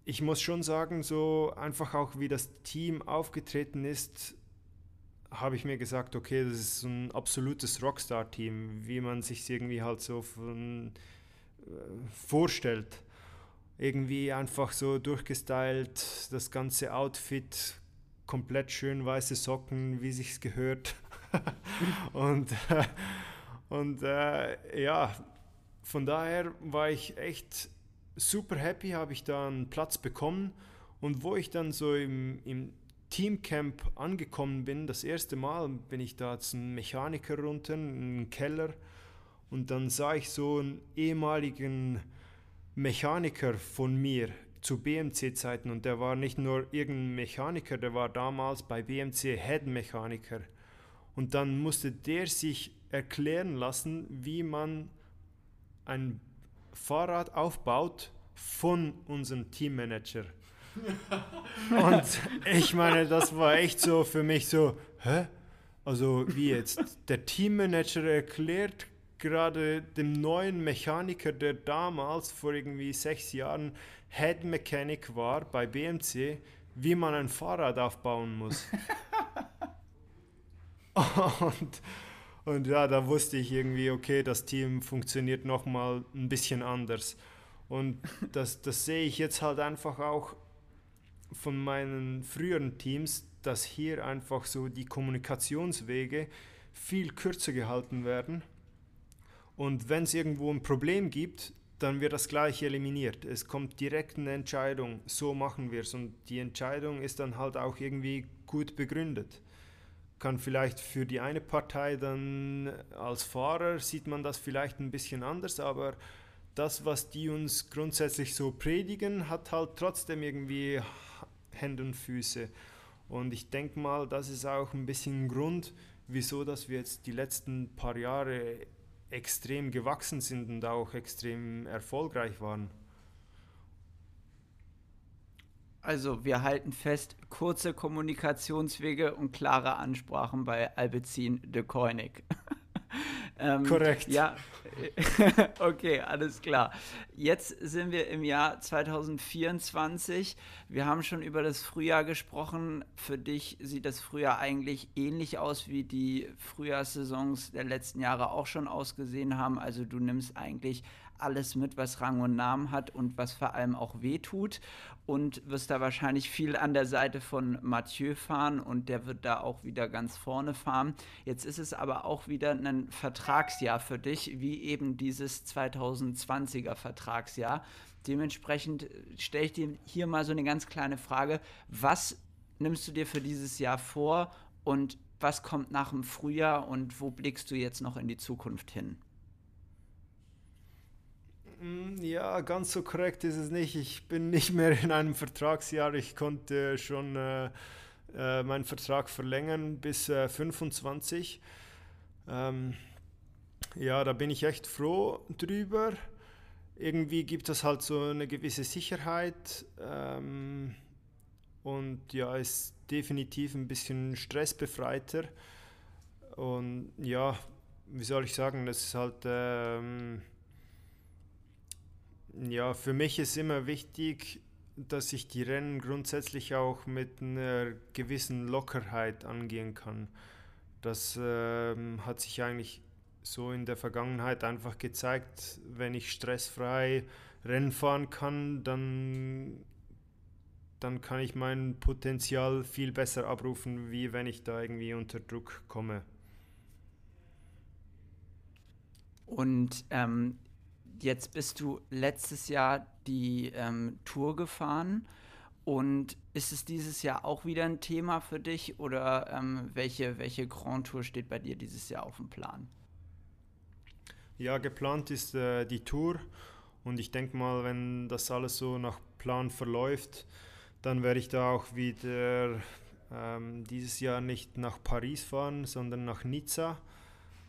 [SPEAKER 3] ich muss schon sagen, so einfach auch wie das Team aufgetreten ist, habe ich mir gesagt, okay, das ist ein absolutes Rockstar-Team, wie man sich irgendwie halt so von, äh, vorstellt. Irgendwie einfach so durchgestylt, das ganze Outfit, komplett schön weiße Socken, wie sich's gehört. und äh, und äh, ja, von daher war ich echt super happy, habe ich da einen Platz bekommen. Und wo ich dann so im, im Teamcamp angekommen bin, das erste Mal bin ich da ein Mechaniker runter, einen Keller. Und dann sah ich so einen ehemaligen Mechaniker von mir zu BMC-Zeiten. Und der war nicht nur irgendein Mechaniker, der war damals bei BMC Head-Mechaniker. Und dann musste der sich erklären lassen, wie man ein Fahrrad aufbaut von unserem Teammanager. Und ich meine, das war echt so für mich so, hä? Also wie jetzt? Der Teammanager erklärt gerade dem neuen Mechaniker, der damals vor irgendwie sechs Jahren Head Mechanic war bei BMC, wie man ein Fahrrad aufbauen muss. und, und ja, da wusste ich irgendwie, okay, das Team funktioniert nochmal ein bisschen anders. Und das, das sehe ich jetzt halt einfach auch von meinen früheren Teams, dass hier einfach so die Kommunikationswege viel kürzer gehalten werden. Und wenn es irgendwo ein Problem gibt, dann wird das gleich eliminiert. Es kommt direkt eine Entscheidung, so machen wir es. Und die Entscheidung ist dann halt auch irgendwie gut begründet. Kann vielleicht für die eine Partei dann als Fahrer sieht man das vielleicht ein bisschen anders, aber das, was die uns grundsätzlich so predigen, hat halt trotzdem irgendwie Hände und Füße. Und ich denke mal, das ist auch ein bisschen ein Grund, wieso dass wir jetzt die letzten paar Jahre extrem gewachsen sind und auch extrem erfolgreich waren.
[SPEAKER 1] Also wir halten fest, kurze Kommunikationswege und klare Ansprachen bei Albezin de Koenig.
[SPEAKER 3] ähm, Korrekt.
[SPEAKER 1] Ja, okay, alles klar. Jetzt sind wir im Jahr 2024. Wir haben schon über das Frühjahr gesprochen. Für dich sieht das Frühjahr eigentlich ähnlich aus, wie die Frühjahrssaisons der letzten Jahre auch schon ausgesehen haben. Also du nimmst eigentlich alles mit, was Rang und Namen hat und was vor allem auch wehtut. Und wirst da wahrscheinlich viel an der Seite von Mathieu fahren und der wird da auch wieder ganz vorne fahren. Jetzt ist es aber auch wieder ein Vertragsjahr für dich, wie eben dieses 2020er Vertragsjahr. Dementsprechend stelle ich dir hier mal so eine ganz kleine Frage. Was nimmst du dir für dieses Jahr vor und was kommt nach dem Frühjahr und wo blickst du jetzt noch in die Zukunft hin?
[SPEAKER 3] Mm, ja, ganz so korrekt ist es nicht. Ich bin nicht mehr in einem Vertragsjahr. Ich konnte schon äh, äh, meinen Vertrag verlängern bis äh, 25. Ähm, ja, da bin ich echt froh drüber. Irgendwie gibt es halt so eine gewisse Sicherheit ähm, und ja, ist definitiv ein bisschen stressbefreiter. Und ja, wie soll ich sagen, das ist halt. Ähm, ja, für mich ist immer wichtig, dass ich die Rennen grundsätzlich auch mit einer gewissen Lockerheit angehen kann. Das ähm, hat sich eigentlich so in der Vergangenheit einfach gezeigt, wenn ich stressfrei Rennen fahren kann, dann, dann kann ich mein Potenzial viel besser abrufen, wie wenn ich da irgendwie unter Druck komme.
[SPEAKER 1] Und ähm, Jetzt bist du letztes Jahr die ähm, Tour gefahren Und ist es dieses Jahr auch wieder ein Thema für dich oder ähm, welche, welche Grand Tour steht bei dir dieses Jahr auf dem Plan?
[SPEAKER 3] Ja, geplant ist äh, die Tour und ich denke mal, wenn das alles so nach Plan verläuft, dann werde ich da auch wieder ähm, dieses Jahr nicht nach Paris fahren, sondern nach Nizza,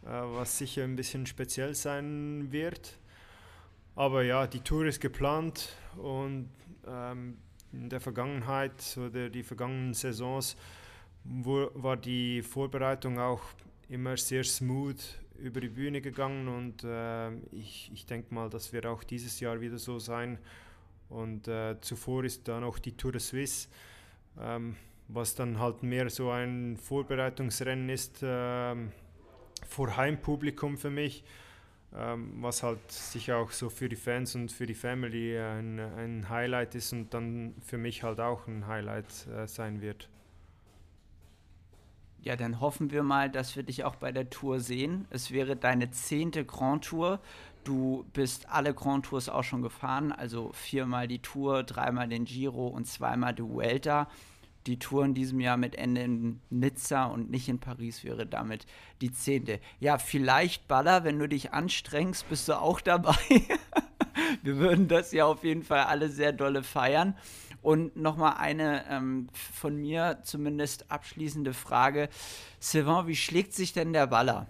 [SPEAKER 3] äh, was sicher ein bisschen speziell sein wird. Aber ja, die Tour ist geplant und ähm, in der Vergangenheit oder die vergangenen Saisons wo, war die Vorbereitung auch immer sehr smooth über die Bühne gegangen und äh, ich, ich denke mal, das wird auch dieses Jahr wieder so sein. Und äh, zuvor ist dann auch die Tour de Suisse, ähm, was dann halt mehr so ein Vorbereitungsrennen ist äh, vor Heimpublikum für mich, was halt sicher auch so für die Fans und für die Family ein, ein Highlight ist und dann für mich halt auch ein Highlight äh, sein wird.
[SPEAKER 1] Ja, dann hoffen wir mal, dass wir dich auch bei der Tour sehen. Es wäre deine zehnte Grand Tour. Du bist alle Grand Tours auch schon gefahren, also viermal die Tour, dreimal den Giro und zweimal die Vuelta. Die Tour in diesem Jahr mit Ende in Nizza und nicht in Paris wäre damit die zehnte. Ja, vielleicht, Baller, wenn du dich anstrengst, bist du auch dabei. wir würden das ja auf jeden Fall alle sehr dolle feiern. Und nochmal eine ähm, von mir zumindest abschließende Frage. Sylvain, wie schlägt sich denn der Baller?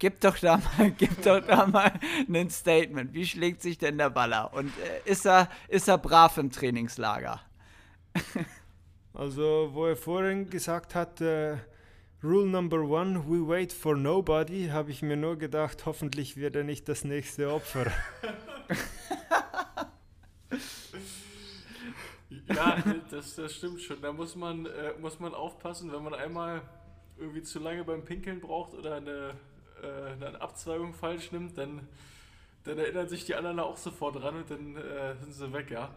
[SPEAKER 1] Gib doch da mal, gib doch da mal ein Statement. Wie schlägt sich denn der Baller? Und äh, ist, er, ist er brav im Trainingslager?
[SPEAKER 3] also, wo er vorhin gesagt hat, äh, Rule number one, we wait for nobody, habe ich mir nur gedacht, hoffentlich wird er nicht das nächste Opfer.
[SPEAKER 2] Ja, das, das stimmt schon. Da muss man, äh, muss man aufpassen, wenn man einmal irgendwie zu lange beim Pinkeln braucht oder eine, äh, eine Abzweigung falsch nimmt, dann, dann erinnern sich die anderen auch sofort dran und dann äh, sind sie weg, ja.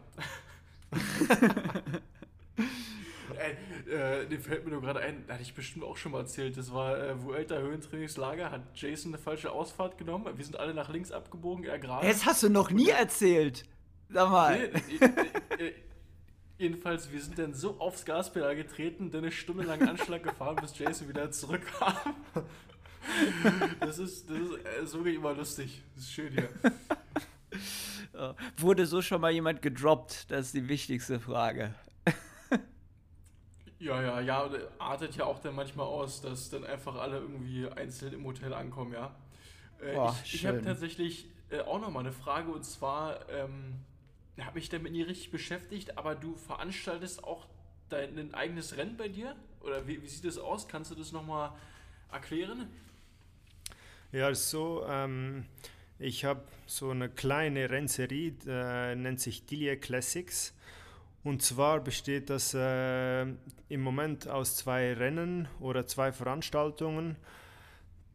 [SPEAKER 2] Ey, äh, dem fällt mir nur gerade ein, hatte ich bestimmt auch schon mal erzählt, das war äh, Vuelta Höhentrainingslager, hat Jason eine falsche Ausfahrt genommen, wir sind alle nach links abgebogen, er gerade.
[SPEAKER 1] Das hast du noch nie erzählt. Sag mal.
[SPEAKER 2] Nee, Jedenfalls, wir sind dann so aufs Gaspedal getreten, dann eine Stunde lang Anschlag gefahren, bis Jason wieder zurückkam. Das ist, das ist äh, so immer lustig. Das ist schön hier.
[SPEAKER 1] Wurde so schon mal jemand gedroppt? Das ist die wichtigste Frage.
[SPEAKER 2] Ja, ja, ja, artet ja auch dann manchmal aus, dass dann einfach alle irgendwie einzeln im Hotel ankommen, ja. Äh, Boah, ich ich habe tatsächlich äh, auch noch mal eine Frage und zwar, ähm, habe mich damit nie richtig beschäftigt, aber du veranstaltest auch dein eigenes Rennen bei dir? Oder wie, wie sieht das aus? Kannst du das nochmal erklären?
[SPEAKER 3] Ja, so, ähm, ich habe so eine kleine Rennserie, äh, nennt sich Dilia Classics. Und zwar besteht das äh, im Moment aus zwei Rennen oder zwei Veranstaltungen.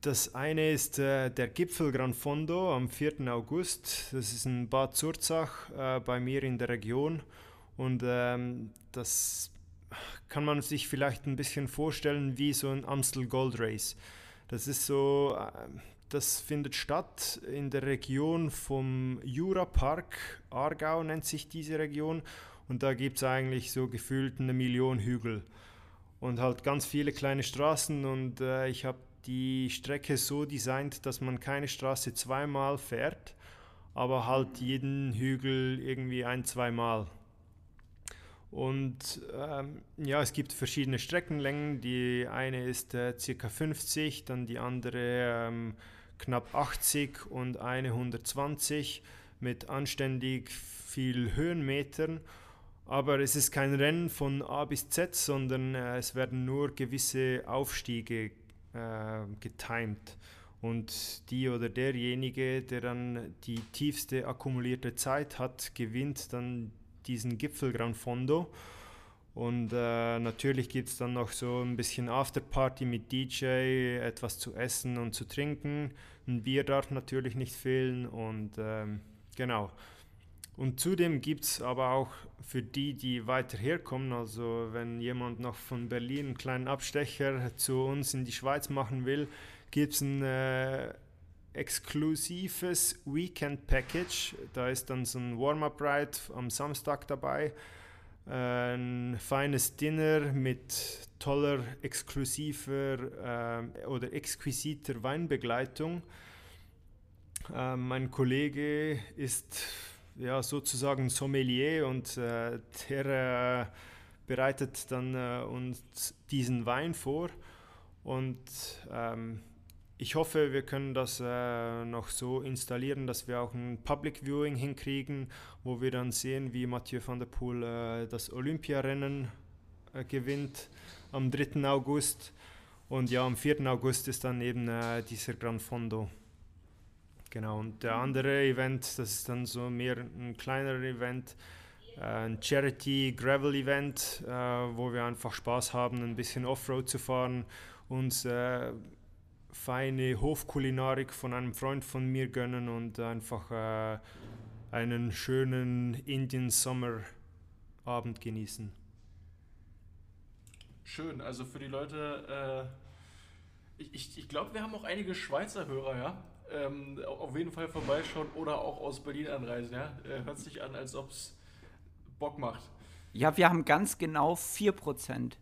[SPEAKER 3] Das eine ist äh, der Gipfel Gran Fondo am 4. August. Das ist in Bad Zurzach äh, bei mir in der Region. Und ähm, das kann man sich vielleicht ein bisschen vorstellen wie so ein Amstel Gold Race. Das ist so, äh, das findet statt in der Region vom Jurapark. Aargau nennt sich diese Region. Und da gibt es eigentlich so gefühlt eine Million Hügel. Und halt ganz viele kleine Straßen. Und äh, ich habe die Strecke so designt, dass man keine Straße zweimal fährt, aber halt jeden Hügel irgendwie ein, zweimal. Und ähm, ja, es gibt verschiedene Streckenlängen. Die eine ist äh, ca. 50, dann die andere ähm, knapp 80 und eine 120 mit anständig viel Höhenmetern. Aber es ist kein Rennen von A bis Z, sondern äh, es werden nur gewisse Aufstiege äh, getimed. Und die oder derjenige, der dann die tiefste akkumulierte Zeit hat, gewinnt dann diesen Gipfel Gran Fondo. Und äh, natürlich gibt es dann noch so ein bisschen Afterparty mit DJ, etwas zu essen und zu trinken. Ein Bier darf natürlich nicht fehlen und ähm, genau. Und zudem gibt es aber auch für die, die weiter herkommen, also wenn jemand noch von Berlin einen kleinen Abstecher zu uns in die Schweiz machen will, gibt es ein äh, exklusives Weekend Package. Da ist dann so ein Warm-Up-Ride am Samstag dabei. ein feines Dinner mit toller, exklusiver äh, oder exquisiter Weinbegleitung. Äh, mein Kollege ist ja sozusagen Sommelier und äh, der äh, bereitet dann äh, uns diesen Wein vor und ähm, ich hoffe, wir können das äh, noch so installieren, dass wir auch ein Public Viewing hinkriegen, wo wir dann sehen, wie Mathieu van der Poel äh, das Olympiarennen äh, gewinnt am 3. August. Und ja, am 4. August ist dann eben dieser Gran Fondo. Genau, und der andere Event, das ist dann so mehr ein kleinerer Event, äh, ein Charity Gravel Event, äh, wo wir einfach Spaß haben, ein bisschen Offroad zu fahren, uns feine Hofkulinarik von einem Freund von mir gönnen und einfach äh, einen schönen Indian Summer Abend genießen.
[SPEAKER 2] Schön, also für die Leute, äh, ich, ich, ich glaube, wir haben auch einige Schweizer Hörer, ja. Ähm, auf jeden Fall vorbeischauen oder auch aus Berlin anreisen, ja. Äh, hört sich an, als ob es Bock macht.
[SPEAKER 1] Ja, wir haben ganz genau 4%.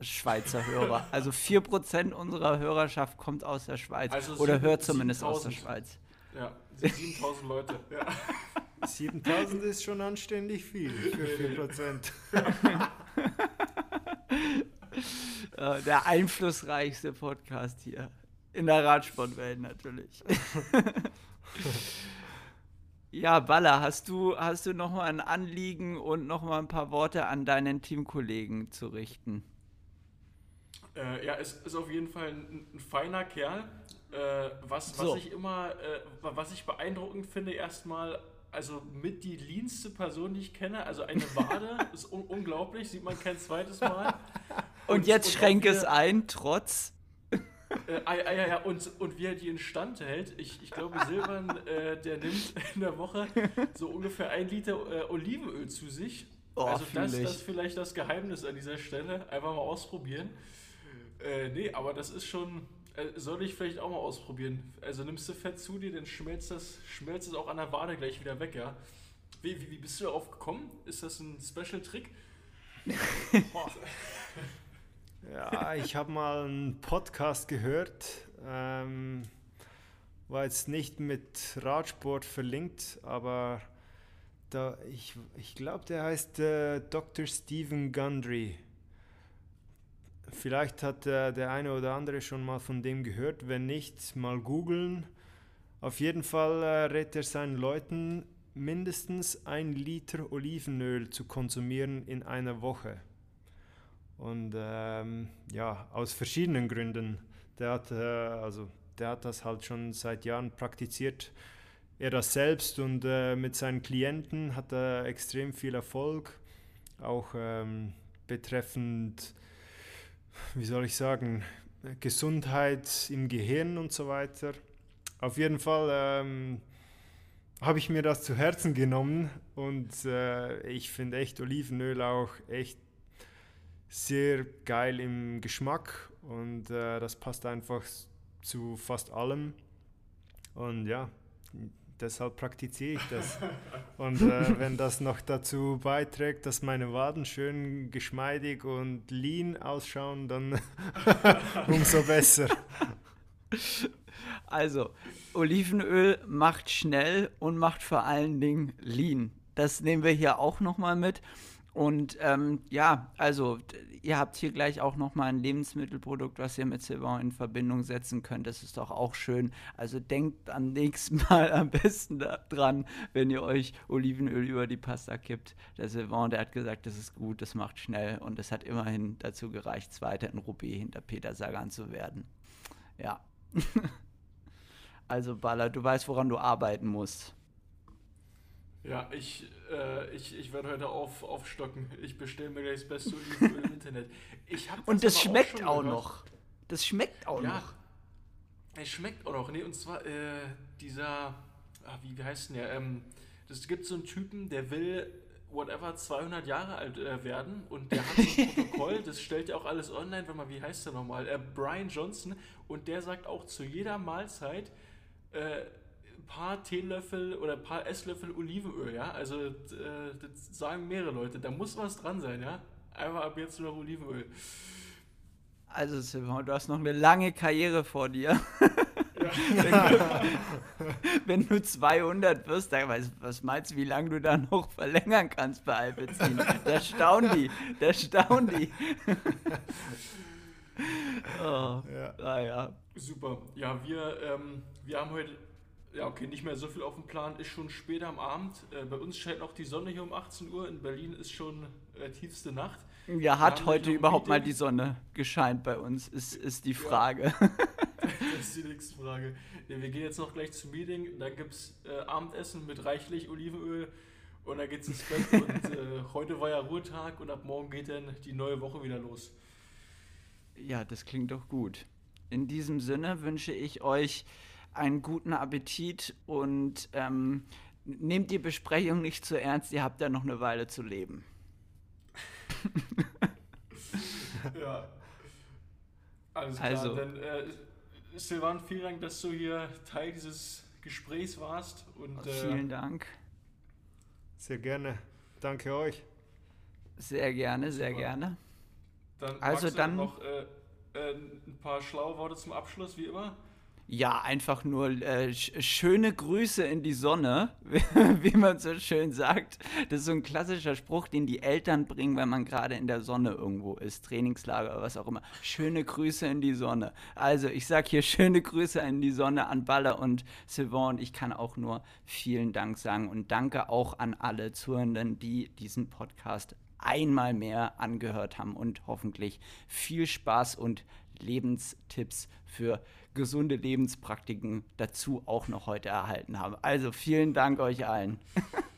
[SPEAKER 1] Schweizer Hörer. Also 4% unserer Hörerschaft kommt aus der Schweiz. Also oder hört zumindest 7, aus der Schweiz.
[SPEAKER 2] Ja, 7000 Leute.
[SPEAKER 3] Ja. 7000 ist schon anständig viel für 4%.
[SPEAKER 1] der einflussreichste Podcast hier. In der Radsportwelt natürlich. ja, Baller, hast du, hast du noch mal ein Anliegen und noch mal ein paar Worte an deinen Teamkollegen zu richten?
[SPEAKER 2] Äh, ja, ist, ist auf jeden Fall ein, ein feiner Kerl. Äh, was, so. was ich immer, äh, was ich beeindruckend finde, erstmal, also mit die leanste Person, die ich kenne, also eine Wade, ist un unglaublich, sieht man kein zweites Mal.
[SPEAKER 1] Und, und jetzt schränke es ein, trotz.
[SPEAKER 2] Äh, ah, ja, ja, und, und wie er die instand hält. Ich, ich glaube, Silvan, äh, der nimmt in der Woche so ungefähr ein Liter äh, Olivenöl zu sich. Oh, also das, das ist vielleicht das Geheimnis an dieser Stelle. Einfach mal ausprobieren. Äh, nee, aber das ist schon. Äh, soll ich vielleicht auch mal ausprobieren. Also nimmst du Fett zu dir, dann schmelzt das, schmelzt es auch an der Wade gleich wieder weg, ja. Wie, wie, wie bist du darauf gekommen? Ist das ein Special-Trick?
[SPEAKER 3] ja, ich habe mal einen Podcast gehört. Ähm, war jetzt nicht mit Radsport verlinkt, aber da, ich, ich glaube, der heißt äh, Dr. Stephen Gundry. Vielleicht hat äh, der eine oder andere schon mal von dem gehört. Wenn nicht, mal googeln. Auf jeden Fall äh, rät er seinen Leuten, mindestens ein Liter Olivenöl zu konsumieren in einer Woche. Und ähm, ja, aus verschiedenen Gründen. Der hat, äh, also, der hat das halt schon seit Jahren praktiziert. Er das selbst und äh, mit seinen Klienten hat er extrem viel Erfolg, auch ähm, betreffend wie soll ich sagen, Gesundheit im Gehirn und so weiter. Auf jeden Fall ähm, habe ich mir das zu Herzen genommen und äh, ich finde echt Olivenöl auch echt sehr geil im Geschmack und äh, das passt einfach zu fast allem. Und ja, deshalb praktiziere ich das. Und äh, wenn das noch dazu beiträgt, dass meine Waden schön geschmeidig und lean ausschauen, dann umso besser.
[SPEAKER 1] Also, Olivenöl macht schnell und macht vor allen Dingen lean. Das nehmen wir hier auch nochmal mit. Und ähm, ja, also ihr habt hier gleich auch nochmal ein Lebensmittelprodukt, was ihr mit Silvan in Verbindung setzen könnt. Das ist doch auch schön. Also denkt am nächsten Mal am besten dran, wenn ihr euch Olivenöl über die Pasta kippt. Der Silvan, der hat gesagt, das ist gut, das macht schnell und es hat immerhin dazu gereicht, Zweiter in Roubaix hinter Peter Sagan zu werden. Ja. also Baller, du weißt, woran du arbeiten musst.
[SPEAKER 2] Ja, ich, äh, ich, ich werde heute auf, aufstocken. Ich bestelle mir gleich das beste Olivenöl im Internet. Ich das
[SPEAKER 1] und das schmeckt auch, auch noch. Das schmeckt auch ja, noch.
[SPEAKER 2] Es schmeckt auch noch. Nee, und zwar äh, dieser, ach, wie, wie heißt denn der? Ähm, das gibt so einen Typen, der will whatever 200 Jahre alt äh, werden und der hat so ein Protokoll, das stellt ja auch alles online. Warte mal, wie heißt der nochmal? Äh, Brian Johnson und der sagt auch zu jeder Mahlzeit, äh, paar Teelöffel oder ein paar Esslöffel Olivenöl, ja. Also äh, das sagen mehrere Leute. Da muss was dran sein, ja. Einfach ab jetzt nur noch Olivenöl.
[SPEAKER 1] Also Silvan, du hast noch eine lange Karriere vor dir. wenn, du 200 wirst, dann was, was meinst du, wie lange du da noch verlängern kannst bei Alpecin? Da staunen die, da staunen die.
[SPEAKER 2] oh, ja. Ah, ja. Super. Ja, wir, ähm, wir haben heute, ja okay, nicht mehr so viel auf dem Plan, ist schon später am Abend. Äh, bei uns scheint noch die Sonne hier um 18 Uhr, in Berlin ist schon äh, tiefste Nacht.
[SPEAKER 1] Ja, hat heute überhaupt mal die Sonne gescheint bei uns, ist, ist die Frage. Ja.
[SPEAKER 2] das ist die nächste Frage. Ja, wir gehen jetzt noch gleich zum Meeting, dann gibt es äh, Abendessen mit reichlich Olivenöl und dann geht es ins Bett. und äh, heute war ja Ruhetag und ab morgen geht dann die neue Woche wieder los.
[SPEAKER 1] Ja, das klingt doch gut. In diesem Sinne wünsche ich euch einen guten Appetit und ähm, nehmt die Besprechung nicht zu ernst, ihr habt ja noch eine Weile zu leben.
[SPEAKER 2] ja. Alles klar. Also, Dann, äh, Silvan, vielen Dank, dass du hier Teil dieses Gesprächs warst. Und,
[SPEAKER 1] äh, vielen Dank.
[SPEAKER 3] Sehr gerne. Danke euch.
[SPEAKER 1] Sehr gerne, sehr Super. gerne.
[SPEAKER 2] Dann also dann noch äh, äh, ein paar schlaue Worte zum Abschluss, wie immer.
[SPEAKER 1] Ja, einfach nur äh, schöne Grüße in die Sonne, wie man so schön sagt. Das ist so ein klassischer Spruch, den die Eltern bringen, wenn man gerade in der Sonne irgendwo ist, Trainingslager oder was auch immer. Schöne Grüße in die Sonne. Also, ich sage hier schöne Grüße in die Sonne an Baller und Sylvain. Ich kann auch nur vielen Dank sagen und danke auch an alle Zuhörenden, die diesen Podcast einmal mehr angehört haben und hoffentlich viel Spaß und Lebenstipps für gesunde Lebenspraktiken dazu auch noch heute erhalten haben. Also vielen Dank euch allen.